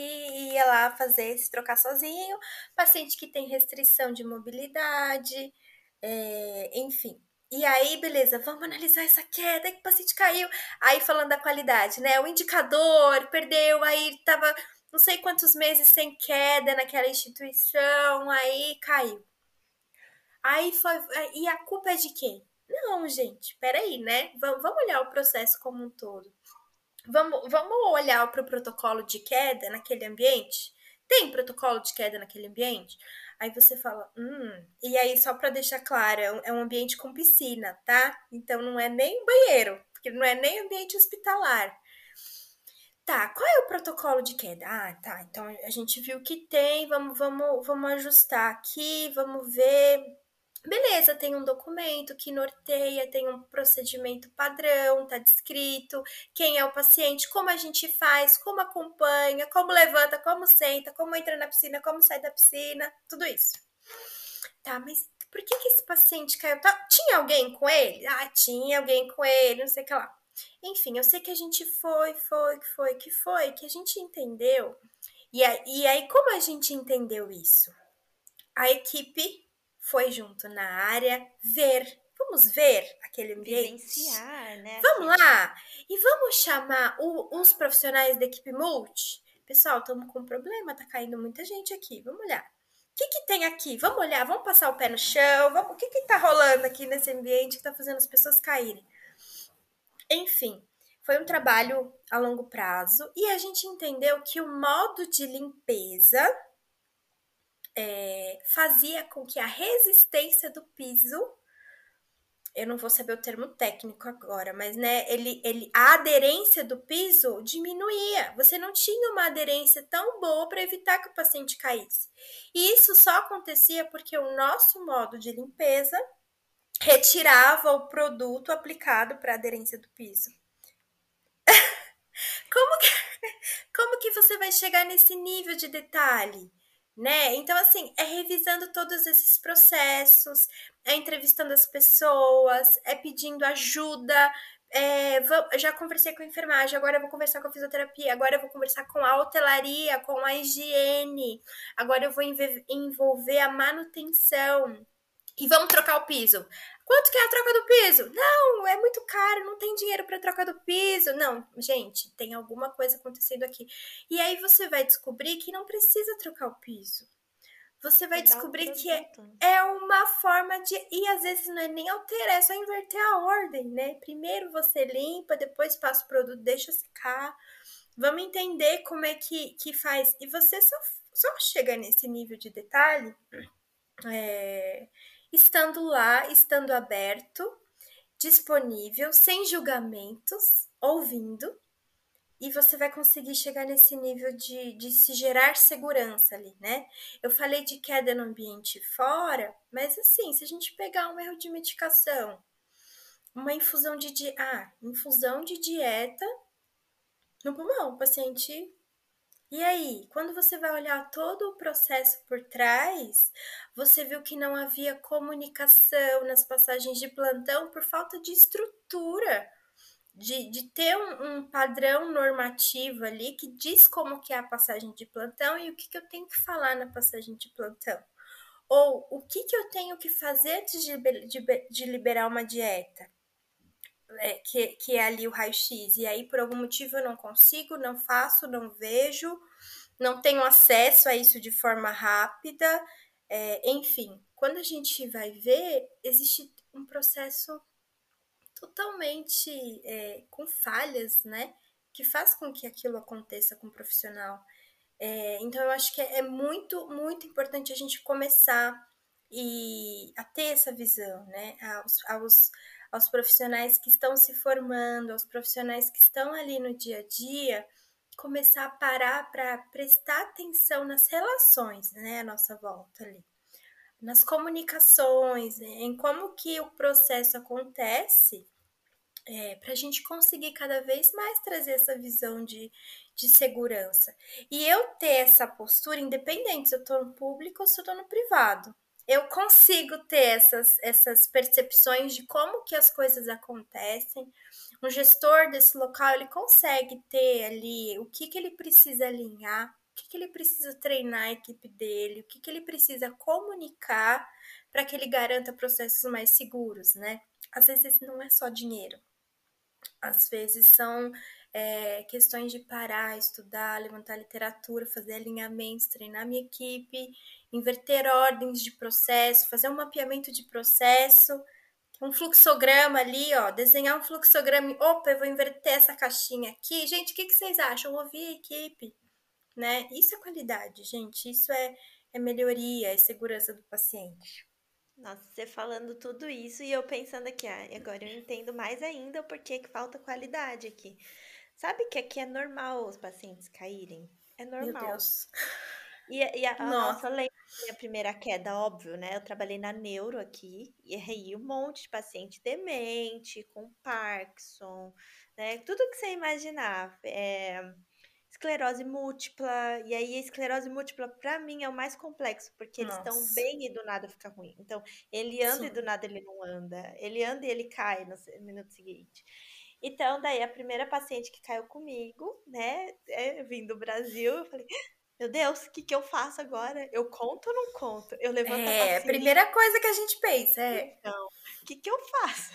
ia lá fazer se trocar sozinho, paciente que tem restrição de mobilidade, é, enfim. E aí, beleza, vamos analisar essa queda que o paciente caiu. Aí falando da qualidade, né? O indicador perdeu, aí tava não sei quantos meses sem queda naquela instituição, aí caiu. Aí foi. E a culpa é de quem? Não, gente, peraí, né? Vamos olhar o processo como um todo. Vamos, vamos olhar para o protocolo de queda naquele ambiente? Tem protocolo de queda naquele ambiente? Aí você fala, hum. E aí, só para deixar claro, é um ambiente com piscina, tá? Então não é nem banheiro, porque não é nem ambiente hospitalar. Tá, qual é o protocolo de queda? Ah, tá. Então a gente viu que tem, vamos, vamos, vamos ajustar aqui, vamos ver. Beleza, tem um documento que norteia, tem um procedimento padrão, tá descrito, quem é o paciente, como a gente faz, como acompanha, como levanta, como senta, como entra na piscina, como sai da piscina, tudo isso. Tá, mas por que, que esse paciente caiu? Tá, tinha alguém com ele? Ah, tinha alguém com ele, não sei o que lá. Enfim, eu sei que a gente foi, foi, que foi, que foi, que a gente entendeu. E, e aí, como a gente entendeu isso? A equipe foi junto na área ver. Vamos ver aquele ambiente. Vivenciar, né? Vamos lá! E vamos chamar o, os profissionais da equipe multi. Pessoal, estamos com um problema, tá caindo muita gente aqui. Vamos olhar. O que, que tem aqui? Vamos olhar, vamos passar o pé no chão. Vamos, o que, que tá rolando aqui nesse ambiente que tá fazendo as pessoas caírem? Enfim, foi um trabalho a longo prazo e a gente entendeu que o modo de limpeza é, fazia com que a resistência do piso eu não vou saber o termo técnico agora, mas né, ele, ele, a aderência do piso diminuía. Você não tinha uma aderência tão boa para evitar que o paciente caísse. E isso só acontecia porque o nosso modo de limpeza retirava o produto aplicado para aderência do piso. (laughs) como, que, como que você vai chegar nesse nível de detalhe? Né? Então, assim, é revisando todos esses processos, é entrevistando as pessoas, é pedindo ajuda. É, vou, já conversei com a enfermagem, agora vou conversar com a fisioterapia, agora vou conversar com a hotelaria, com a higiene, agora eu vou envolver a manutenção. E vamos trocar o piso. Quanto que é a troca do piso? Não, é muito caro, não tem dinheiro para troca do piso. Não, gente, tem alguma coisa acontecendo aqui. E aí você vai descobrir que não precisa trocar o piso. Você vai descobrir que é, é uma forma de. E às vezes não é nem alterar, é só inverter a ordem, né? Primeiro você limpa, depois passa o produto, deixa secar. Vamos entender como é que, que faz. E você só, só chega nesse nível de detalhe. É, estando lá, estando aberto, disponível, sem julgamentos, ouvindo, e você vai conseguir chegar nesse nível de, de se gerar segurança ali, né? Eu falei de queda no ambiente fora, mas assim, se a gente pegar um erro de medicação, uma infusão de, ah, infusão de dieta no pulmão, o paciente e aí, quando você vai olhar todo o processo por trás, você viu que não havia comunicação nas passagens de plantão por falta de estrutura, de, de ter um, um padrão normativo ali que diz como que é a passagem de plantão e o que, que eu tenho que falar na passagem de plantão. Ou o que, que eu tenho que fazer antes de, de, de liberar uma dieta é, que, que é ali o raio-x, e aí por algum motivo eu não consigo, não faço, não vejo, não tenho acesso a isso de forma rápida, é, enfim, quando a gente vai ver, existe um processo totalmente é, com falhas, né? Que faz com que aquilo aconteça com o profissional. É, então, eu acho que é muito, muito importante a gente começar e a ter essa visão, né? Aos, aos aos profissionais que estão se formando, aos profissionais que estão ali no dia a dia, começar a parar para prestar atenção nas relações, né, à nossa volta ali, nas comunicações, né, em como que o processo acontece, é, para a gente conseguir cada vez mais trazer essa visão de, de segurança. E eu ter essa postura, independente se eu estou no público ou se eu estou no privado eu consigo ter essas, essas percepções de como que as coisas acontecem. O gestor desse local, ele consegue ter ali o que, que ele precisa alinhar, o que, que ele precisa treinar a equipe dele, o que, que ele precisa comunicar para que ele garanta processos mais seguros, né? Às vezes não é só dinheiro. Às vezes são é, questões de parar, estudar, levantar literatura, fazer alinhamentos, treinar minha equipe, inverter ordens de processo, fazer um mapeamento de processo, um fluxograma ali, ó, desenhar um fluxograma. Opa, eu vou inverter essa caixinha aqui. Gente, o que, que vocês acham? Ouvir a equipe, né? Isso é qualidade, gente. Isso é, é melhoria, é segurança do paciente. Nossa, você falando tudo isso e eu pensando aqui, ah, agora eu entendo mais ainda o porquê que falta qualidade aqui. Sabe que aqui é normal os pacientes caírem? É normal. Meu Deus. E, e a, nossa, eu lembro da minha primeira queda, óbvio, né? Eu trabalhei na neuro aqui e aí um monte de paciente demente, com Parkinson, né? Tudo que você imaginar. É, esclerose múltipla, e aí a esclerose múltipla, para mim, é o mais complexo, porque eles estão bem e do nada fica ruim. Então, ele anda Sim. e do nada ele não anda. Ele anda e ele cai no minuto seguinte. Então, daí a primeira paciente que caiu comigo, né, é, vim do Brasil, eu falei, meu Deus, o que, que eu faço agora? Eu conto ou não conto? Eu levanto é, a É, a primeira coisa que a gente pensa, é. Então, o que, que eu faço?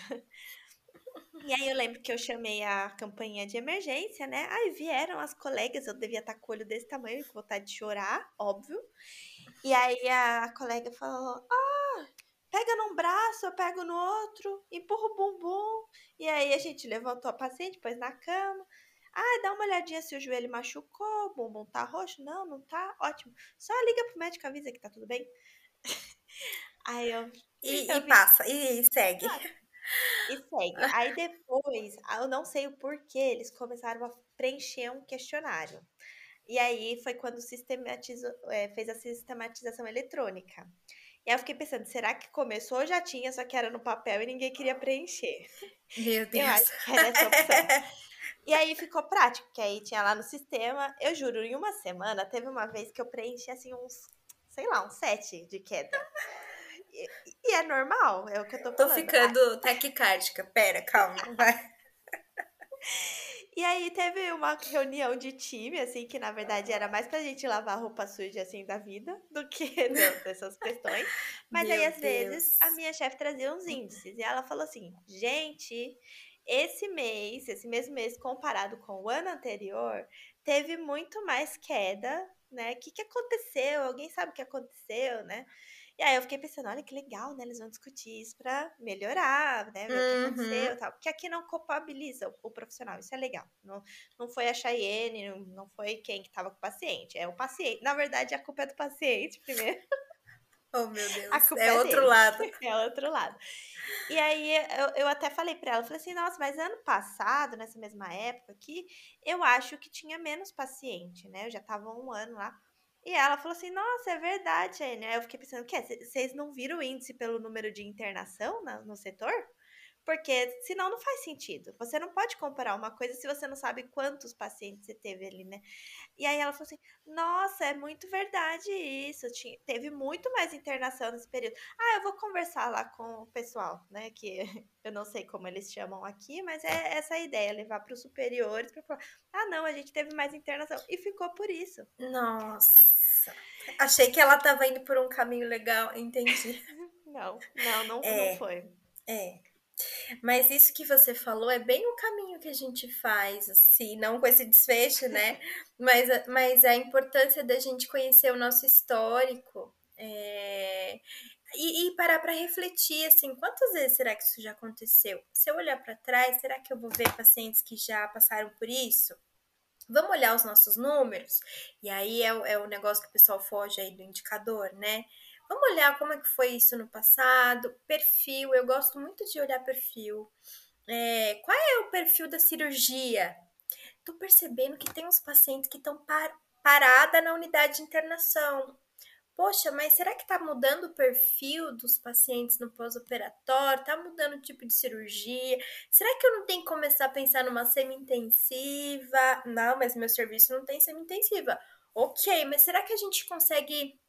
E aí eu lembro que eu chamei a campanha de emergência, né? Aí vieram as colegas, eu devia estar com o olho desse tamanho, com vontade de chorar, óbvio. E aí a colega falou: Ah, pega num braço, eu pego no outro, empurra o bumbum. E aí a gente levantou a paciente, pôs na cama. Ah, dá uma olhadinha se o joelho machucou, o bumbum tá roxo. Não, não tá. Ótimo. Só liga pro médico, avisa que tá tudo bem. (laughs) aí eu. E, (laughs) eu e passa, e segue. E (laughs) segue. Aí depois, eu não sei o porquê, eles começaram a preencher um questionário. E aí foi quando sistematizou, é, fez a sistematização eletrônica. E aí eu fiquei pensando, será que começou já tinha, só que era no papel e ninguém queria preencher? Meu Deus. (laughs) Eu acho que era essa opção. (laughs) e aí ficou prático, que aí tinha lá no sistema. Eu juro, em uma semana, teve uma vez que eu preenchi assim uns sei lá, um 7 de queda. E, e é normal, é o que eu tô Tô falando. ficando taquicárdica. Pera, calma, vai. (laughs) E aí teve uma reunião de time, assim, que na verdade era mais pra gente lavar roupa suja, assim, da vida, (laughs) do que (laughs) não, dessas questões. Mas aí, Meu às vezes, Deus. a minha chefe trazia uns índices. E ela falou assim, gente, esse mês, esse mesmo mês, comparado com o ano anterior, teve muito mais queda, né? O que, que aconteceu? Alguém sabe o que aconteceu, né? E aí eu fiquei pensando, olha que legal, né? Eles vão discutir isso pra melhorar, né? Ver o que Uhum. aconteceu e tal. Porque aqui não culpabiliza o, profissional, isso é legal. Não, não foi a Cheyenne, não, não foi quem que tava com o paciente, é o paciente. Na verdade, a culpa é do paciente (laughs) primeiro. Oh, meu Deus. É é outro dele. lado. (laughs) É outro lado. E aí eu, eu até falei pra ela, falei assim, nossa, mas ano passado, nessa mesma época aqui, eu acho que tinha menos paciente, né? Eu já tava um ano lá. E ela falou assim, nossa, é verdade, Anne. Aí eu fiquei pensando? C- Vocês não viram o índice pelo número de internação na- no setor? Porque senão não faz sentido. Você não pode comparar uma coisa se você não sabe quantos pacientes você teve ali, né? E aí ela falou assim: Nossa, é muito verdade isso. Tinha, teve muito mais internação nesse período. Ah, eu vou conversar lá com o pessoal, né? Que (laughs) eu não sei como eles chamam aqui, mas é essa a ideia: levar para os superiores para falar: Ah, não, a gente teve mais internação. E ficou por isso. Nossa. Achei que ela tava indo por um caminho legal, entendi. (laughs) Não, não, não, É. não foi. É. Mas isso que você falou é bem o caminho que a gente faz, assim, não com esse desfecho, né? (laughs) Mas, a- mas a importância da gente conhecer o nosso histórico é, e, e parar para refletir, assim, quantas vezes será que isso já aconteceu? Se eu olhar para trás, será que eu vou ver pacientes que já passaram por isso? Vamos olhar os nossos números? E aí é, é o negócio que o pessoal foge aí do indicador, né? Vamos olhar como é que foi isso no passado, perfil, eu gosto muito de olhar perfil. É, qual é o perfil da cirurgia? Tô percebendo que tem uns pacientes que estão par parada na unidade de internação. Poxa, mas será que tá mudando o perfil dos pacientes no pós-operatório? Tá mudando o tipo de cirurgia? Será que eu não tenho que começar a pensar numa semi-intensiva? Não, mas meu serviço não tem semi-intensiva. Ok, mas será que a gente consegue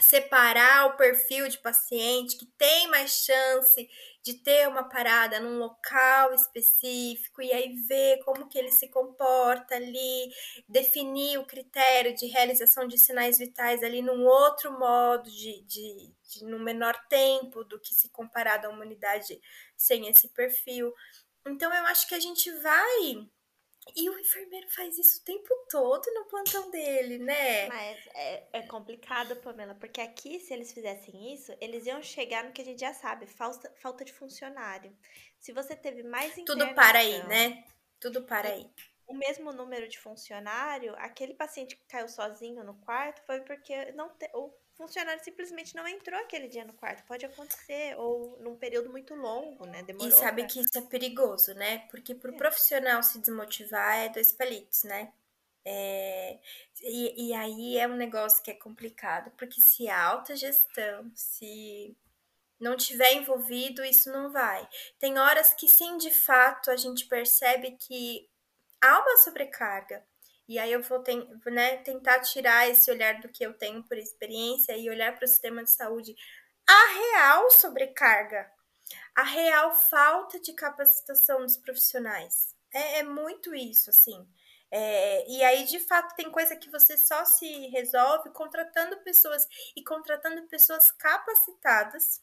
separar o perfil de paciente que tem mais chance de ter uma parada num local específico e aí ver como que ele se comporta ali, definir o critério de realização de sinais vitais ali num outro modo, de, de, de menor tempo do que se comparado a uma unidade sem esse perfil. Então eu acho que a gente vai e o enfermeiro faz isso o tempo todo no plantão dele, né? Mas é, é complicado, Pamela, porque aqui, se eles fizessem isso, eles iam chegar no que a gente já sabe, falta, falta de funcionário. Se você teve mais Tudo para aí, né? Tudo para aí. o mesmo número de funcionário, aquele paciente que caiu sozinho no quarto foi porque não te- o funcionário simplesmente não entrou aquele dia no quarto. Pode acontecer, ou num período muito longo, né? Demorou. E sabe que isso é perigoso, né? Porque pro É. profissional se desmotivar é dois palitos, né? É, e, e aí é um negócio que é complicado, porque se a alta gestão, se não tiver envolvido, isso não vai. Tem horas que sim, de fato, a gente percebe que há uma sobrecarga. E aí eu vou ten- né, tentar tirar esse olhar do que eu tenho por experiência e olhar para o sistema de saúde. A real sobrecarga, a real falta de capacitação dos profissionais. É, é muito isso, assim. É, e aí, de fato, tem coisa que você só se resolve contratando pessoas e contratando pessoas capacitadas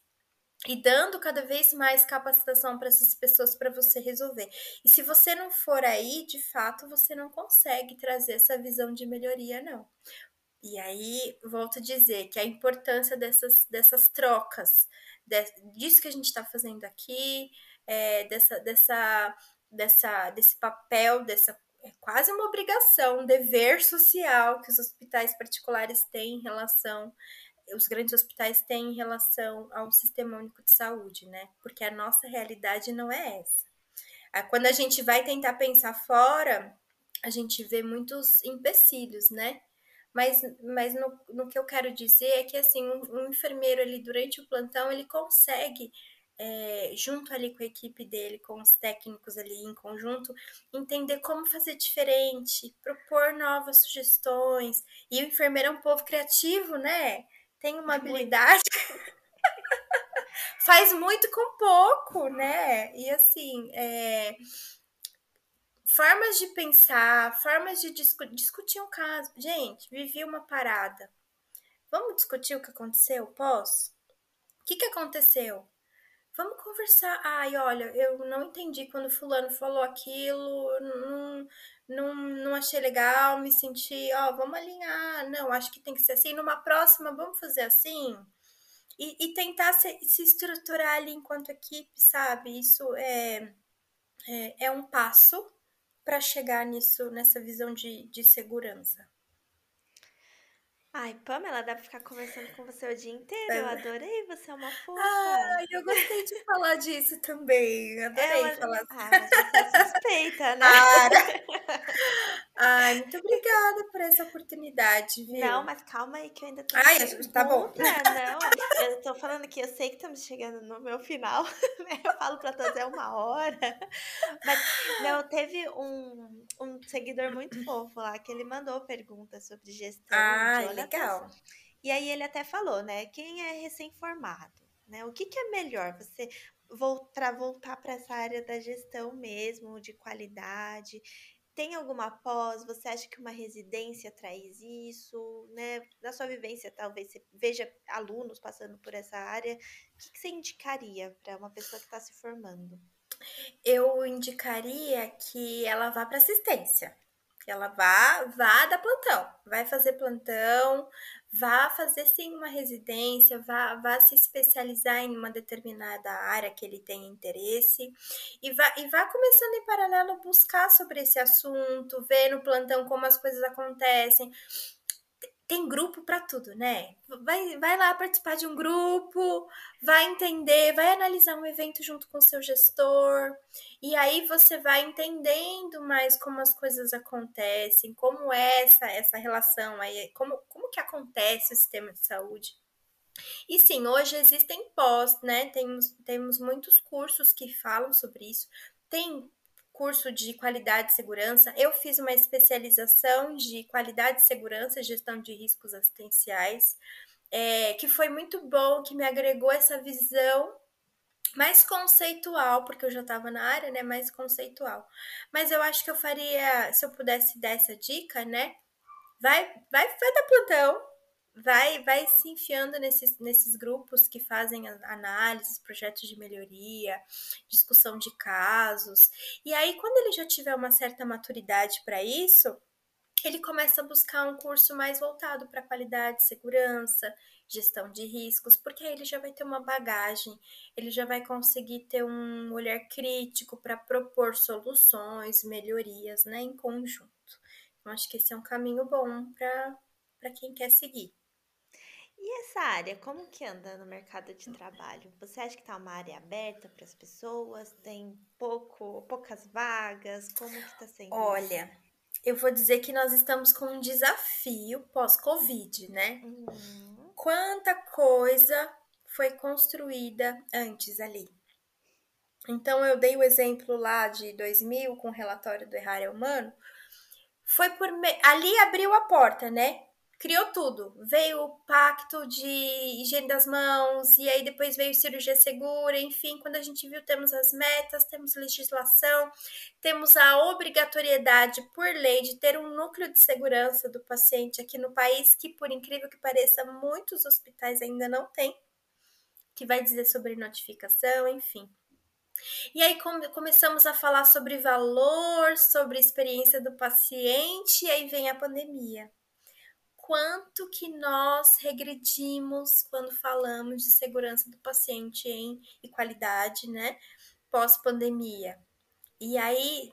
e dando cada vez mais capacitação para essas pessoas para você resolver. E se você não for aí, de fato, você não consegue trazer essa visão de melhoria, não. E aí, volto a dizer que a importância dessas, dessas trocas, de, disso que a gente está fazendo aqui, é, dessa, dessa, dessa, desse papel, dessa é quase uma obrigação, um dever social que os hospitais particulares têm em relação os grandes hospitais têm em relação ao sistema único de saúde, né? Porque a nossa realidade não é essa. Quando a gente vai tentar pensar fora, a gente vê muitos empecilhos, né? Mas, mas no, no que eu quero dizer é que assim, um, um enfermeiro ali durante o plantão ele consegue é, junto ali com a equipe dele, com os técnicos ali em conjunto, entender como fazer diferente, propor novas sugestões. E o enfermeiro é um povo criativo, né? Tem uma habilidade. (laughs) faz muito com pouco, né? E assim, é... formas de pensar, formas de discu discutir um caso. Gente, vivi uma parada. Vamos discutir o que aconteceu? Posso? O que, que aconteceu? Vamos conversar. Ai, olha, eu não entendi quando fulano falou aquilo, não, não, não achei legal, me senti, ó, vamos alinhar. Não, acho que tem que ser assim. Numa próxima, vamos fazer assim? E, e tentar se, se estruturar ali enquanto equipe, sabe? Isso é, é, é um passo para chegar nisso, nessa visão de, de segurança. Ai, Pamela, dá pra ficar conversando com você o dia inteiro. Eu adorei, você é uma fofa. Ai, eu gostei de falar disso também. Adorei É, falar. Ah, mas você é suspeita, né? Para! (laughs) Ai, muito obrigada por essa oportunidade, viu? Não, mas calma aí que eu ainda tô Ai, tá bom. Não, eu tô falando que eu sei que estamos chegando no meu final, (laughs) né? Eu falo pra todos, é uma hora. Mas, não, teve um, um seguidor muito fofo lá que ele mandou perguntas sobre gestão Ah, de legal. E aí ele até falou, né? Quem é recém-formado, né? O que, que é melhor você para voltar para essa área da gestão mesmo, de qualidade? Tem alguma pós? Você acha que uma residência traz isso, né? Na sua vivência, talvez você veja alunos passando por essa área. O que, que você indicaria para uma pessoa que está se formando? Eu indicaria que ela vá para assistência. Que ela vá, vá dar plantão, vai fazer plantão, vá fazer sim uma residência, vá, vá se especializar em uma determinada área que ele tem interesse e vá, e vá começando em paralelo buscar sobre esse assunto, ver no plantão como as coisas acontecem. Tem grupo para tudo, né? Vai, vai lá participar de um grupo, vai entender, vai analisar um evento junto com o seu gestor, e aí você vai entendendo mais como as coisas acontecem, como é essa, essa relação aí, como, como que acontece o sistema de saúde. E sim, hoje existem pós, né? Temos, temos muitos cursos que falam sobre isso. Tem curso de qualidade e segurança. Eu fiz uma especialização de qualidade e segurança, gestão de riscos assistenciais, é, que foi muito bom, que me agregou essa visão mais conceitual, porque eu já estava na área, né? Mais conceitual. Mas eu acho que eu faria, se eu pudesse dar essa dica, né? Vai, vai, vai dar plantão, vai, vai se enfiando nesses, nesses grupos que fazem análises, projetos de melhoria, discussão de casos. E aí, quando ele já tiver uma certa maturidade para isso, ele começa a buscar um curso mais voltado para qualidade, segurança, gestão de riscos, porque aí ele já vai ter uma bagagem, ele já vai conseguir ter um olhar crítico para propor soluções, melhorias, né, em conjunto. Então, acho que esse é um caminho bom para quem quer seguir. E essa área, como que anda no mercado de trabalho? Você acha que está uma área aberta para as pessoas? Tem pouco, poucas vagas? Como que está sendo? Olha, eu vou dizer que nós estamos com um desafio pós-Covid, né? Uhum. Quanta coisa foi construída antes ali. Então, eu dei o exemplo lá de 2000 com o relatório do Errar Humano. Foi por. Me... Ali abriu a porta, né? Criou tudo. Veio o pacto de higiene das mãos, e aí depois veio cirurgia segura, enfim, quando a gente viu, temos as metas, temos legislação, temos a obrigatoriedade por lei de ter um núcleo de segurança do paciente aqui no país, que por incrível que pareça, muitos hospitais ainda não têm, que vai dizer sobre notificação, enfim. E aí come, começamos a falar sobre valor, sobre experiência do paciente, e aí vem a pandemia quanto que nós regredimos quando falamos de segurança do paciente em, e qualidade, né, pós-pandemia. E aí,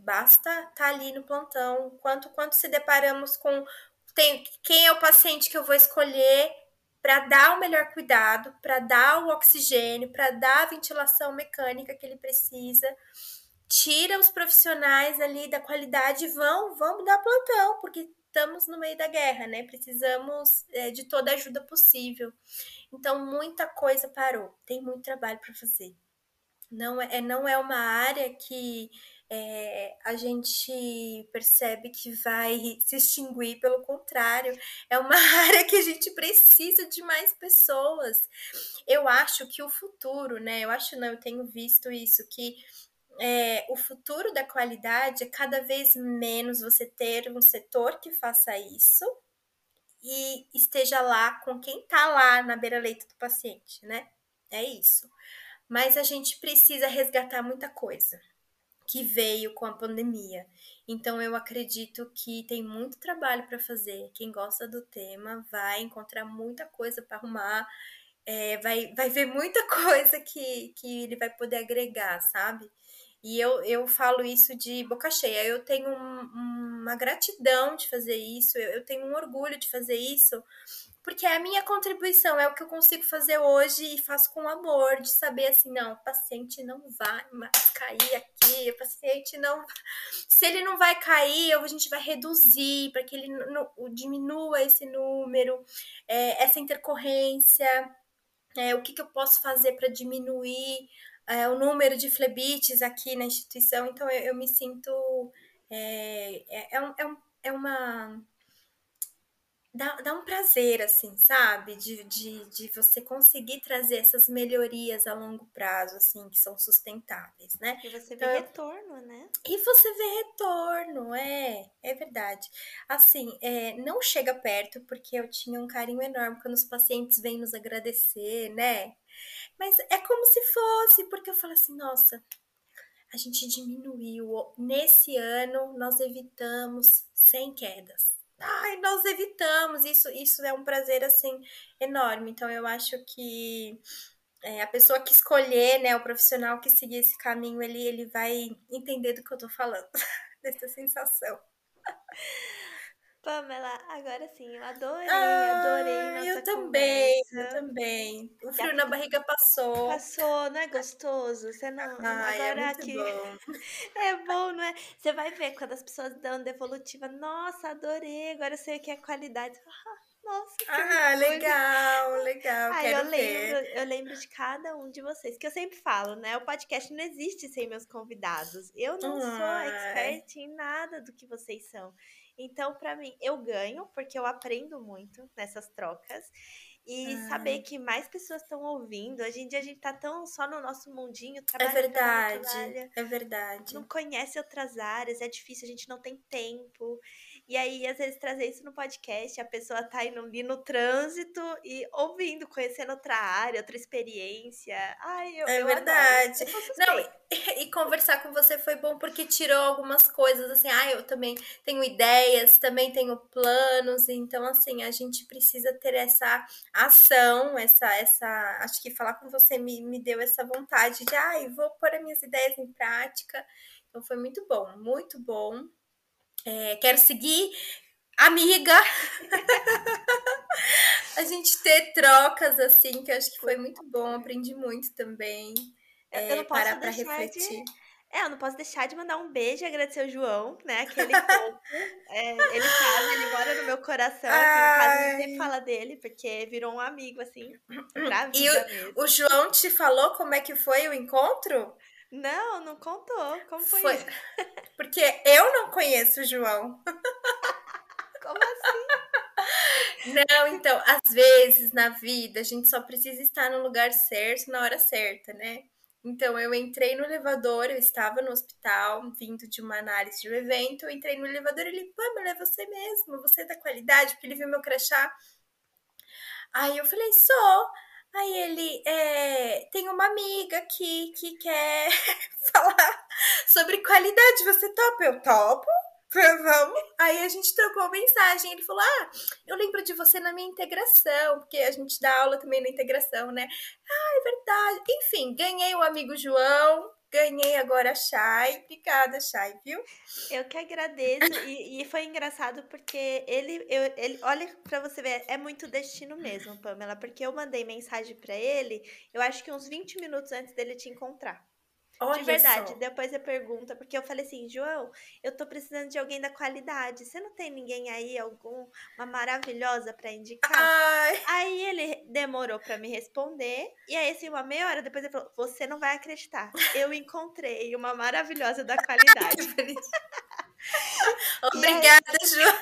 basta estar tá ali no plantão, quanto, quanto se deparamos com tem, quem é o paciente que eu vou escolher para dar o melhor cuidado, para dar o oxigênio, para dar a ventilação mecânica que ele precisa. Tira os profissionais ali da qualidade e vão, vamos dar plantão, porque estamos no meio da guerra, né? Precisamos é, de toda a ajuda possível. Então, muita coisa parou. Tem muito trabalho para fazer. Não é, não é uma área que é, a gente percebe que vai se extinguir, pelo contrário, é uma (laughs) área que a gente precisa de mais pessoas. Eu acho que o futuro, né? Eu acho não, eu tenho visto isso, que é, o futuro da qualidade é cada vez menos você ter um setor que faça isso e esteja lá com quem está lá na beira-leito do paciente, né? É isso. Mas a gente precisa resgatar muita coisa que veio com a pandemia. Então eu acredito que tem muito trabalho para fazer. Quem gosta do tema vai encontrar muita coisa para arrumar, é, vai, vai ver muita (laughs) coisa que, que ele vai poder agregar, sabe? E eu, eu falo isso de boca cheia. Eu tenho um, uma gratidão de fazer isso, eu, eu tenho um orgulho de fazer isso, porque é a minha contribuição, é o que eu consigo fazer hoje e faço com amor, de saber assim, não, o paciente não vai mais cair aqui, o paciente não. Se ele não vai cair, a gente vai reduzir para que ele não, diminua esse número, é, essa intercorrência. É, o que, que eu posso fazer para diminuir é, o número de flebites aqui na instituição, então eu, eu me sinto. É, é, é, um, é, um, é uma. Dá, dá um prazer, assim, sabe? De, de, de você conseguir trazer essas melhorias a longo prazo, assim, que são sustentáveis, né? E você vê então, retorno, né? E você vê retorno, é, é verdade. Assim, é, não chega perto, porque eu tinha um carinho enorme quando os pacientes vêm nos agradecer, né? Mas é como se fosse, porque eu falo assim, nossa, a gente diminuiu. Nesse ano, nós evitamos 100 quedas. Ai, nós evitamos. Isso, isso é um prazer, assim, enorme. Então, eu acho que é, a pessoa que escolher, né, o profissional que seguir esse caminho, ele, ele vai entender do que eu tô falando, (laughs) dessa sensação. Pamela, agora sim, eu adorei, ah, adorei nossa Eu também, conversa. eu também. O frio na barriga passou. Passou, não é gostoso? Você não. Ai, é agora é aqui. Bom. (laughs) É bom, não é? Você vai ver quando as pessoas dão devolutiva, nossa, adorei, agora eu sei o que é qualidade. (laughs) Nossa, que Ah, legal, legal. Ai, eu lembro, ver. eu lembro de cada um de vocês, que eu sempre falo, né? O podcast não existe sem meus convidados. Eu não Ai. sou expert em nada do que vocês são. Então, para mim, eu ganho, porque eu aprendo muito nessas trocas. E ah. saber que mais pessoas estão ouvindo. Hoje em dia a gente tá tão só no nosso mundinho, é. É verdade, é verdade. Não conhece outras áreas, é difícil, a gente não tem tempo. E aí, às vezes, trazer isso no podcast, a pessoa tá indo ali no trânsito e ouvindo, conhecendo outra área, outra experiência. Ai, eu, é eu verdade. Não, e, (laughs) e, conversar com você foi bom porque tirou algumas coisas, assim, ah, eu também tenho ideias, também tenho planos, então, assim, a gente precisa ter essa ação, essa, essa, acho que falar com você me, me deu essa vontade de, ai, ah, vou pôr as minhas ideias em prática. Então, foi muito bom, muito bom. É, quero seguir amiga. (laughs) a gente ter trocas assim, que eu acho que foi muito bom, aprendi muito também. É, eu não posso parar para refletir. De... É, eu não posso deixar de mandar um beijo e agradecer o João, né? Aquele pouco. é, ele fala, ele mora no meu coração. Aqui a gente sempre fala dele, porque virou um amigo, assim, pra vida E o, o João te falou como é que foi o encontro? Não, não contou. Como foi, foi... (laughs) Porque eu não conheço o João. (laughs) Como assim? Não, então, às vezes na vida a gente só precisa estar no lugar certo na hora certa, né? Então, eu entrei no elevador, eu estava no hospital, vindo de uma análise de um evento, eu entrei no elevador e ele, Pamela, é você mesmo, você é da qualidade, porque ele viu meu crachá. Aí eu falei, sou. Aí ele é, tem uma amiga aqui que quer (laughs) falar sobre qualidade. Você topa? Eu topo. Vamos. Aí a gente trocou mensagem. Ele falou: Ah, eu lembro de você na minha integração, porque a gente dá aula também na integração, né? Ah, é verdade. Enfim, ganhei o amigo João ganhei agora a Chay. Obrigada, Chay, viu? Eu que agradeço. e, e, foi engraçado porque ele, eu, ele olha para você ver, é muito destino mesmo, Pamela, porque eu mandei mensagem para ele, eu acho que uns 20 minutos antes dele te encontrar. Olha de verdade. só. Depois você pergunta, porque eu falei assim, João, eu tô precisando de alguém da qualidade. Você não tem ninguém aí, alguma maravilhosa para indicar? Ai. Aí ele demorou para me responder. E aí, assim, uma meia hora depois ele falou: Você não vai acreditar. Eu encontrei uma maravilhosa da qualidade. (laughs) (laughs) Obrigada, João.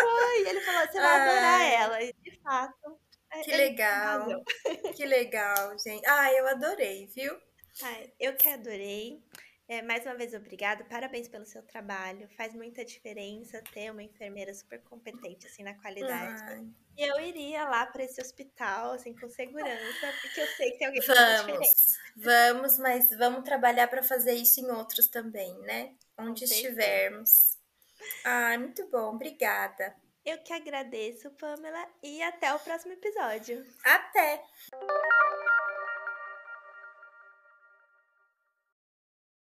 Foi, ele falou: Você vai adorar Ai. ela. E de fato. Que ele legal. Que legal, gente. Ah, eu adorei, viu? Ai, eu que adorei. É, mais uma vez, obrigado. Parabéns pelo seu trabalho. Faz muita diferença ter uma enfermeira super competente, assim, na qualidade. Ai. E eu iria lá para esse hospital, assim, com segurança, porque eu sei que tem alguém que. Vamos, vamos, mas vamos trabalhar para fazer isso em outros também, né? Onde estivermos. Ai, muito bom. Obrigada. Eu que agradeço, Pamela, e até o próximo episódio. Até!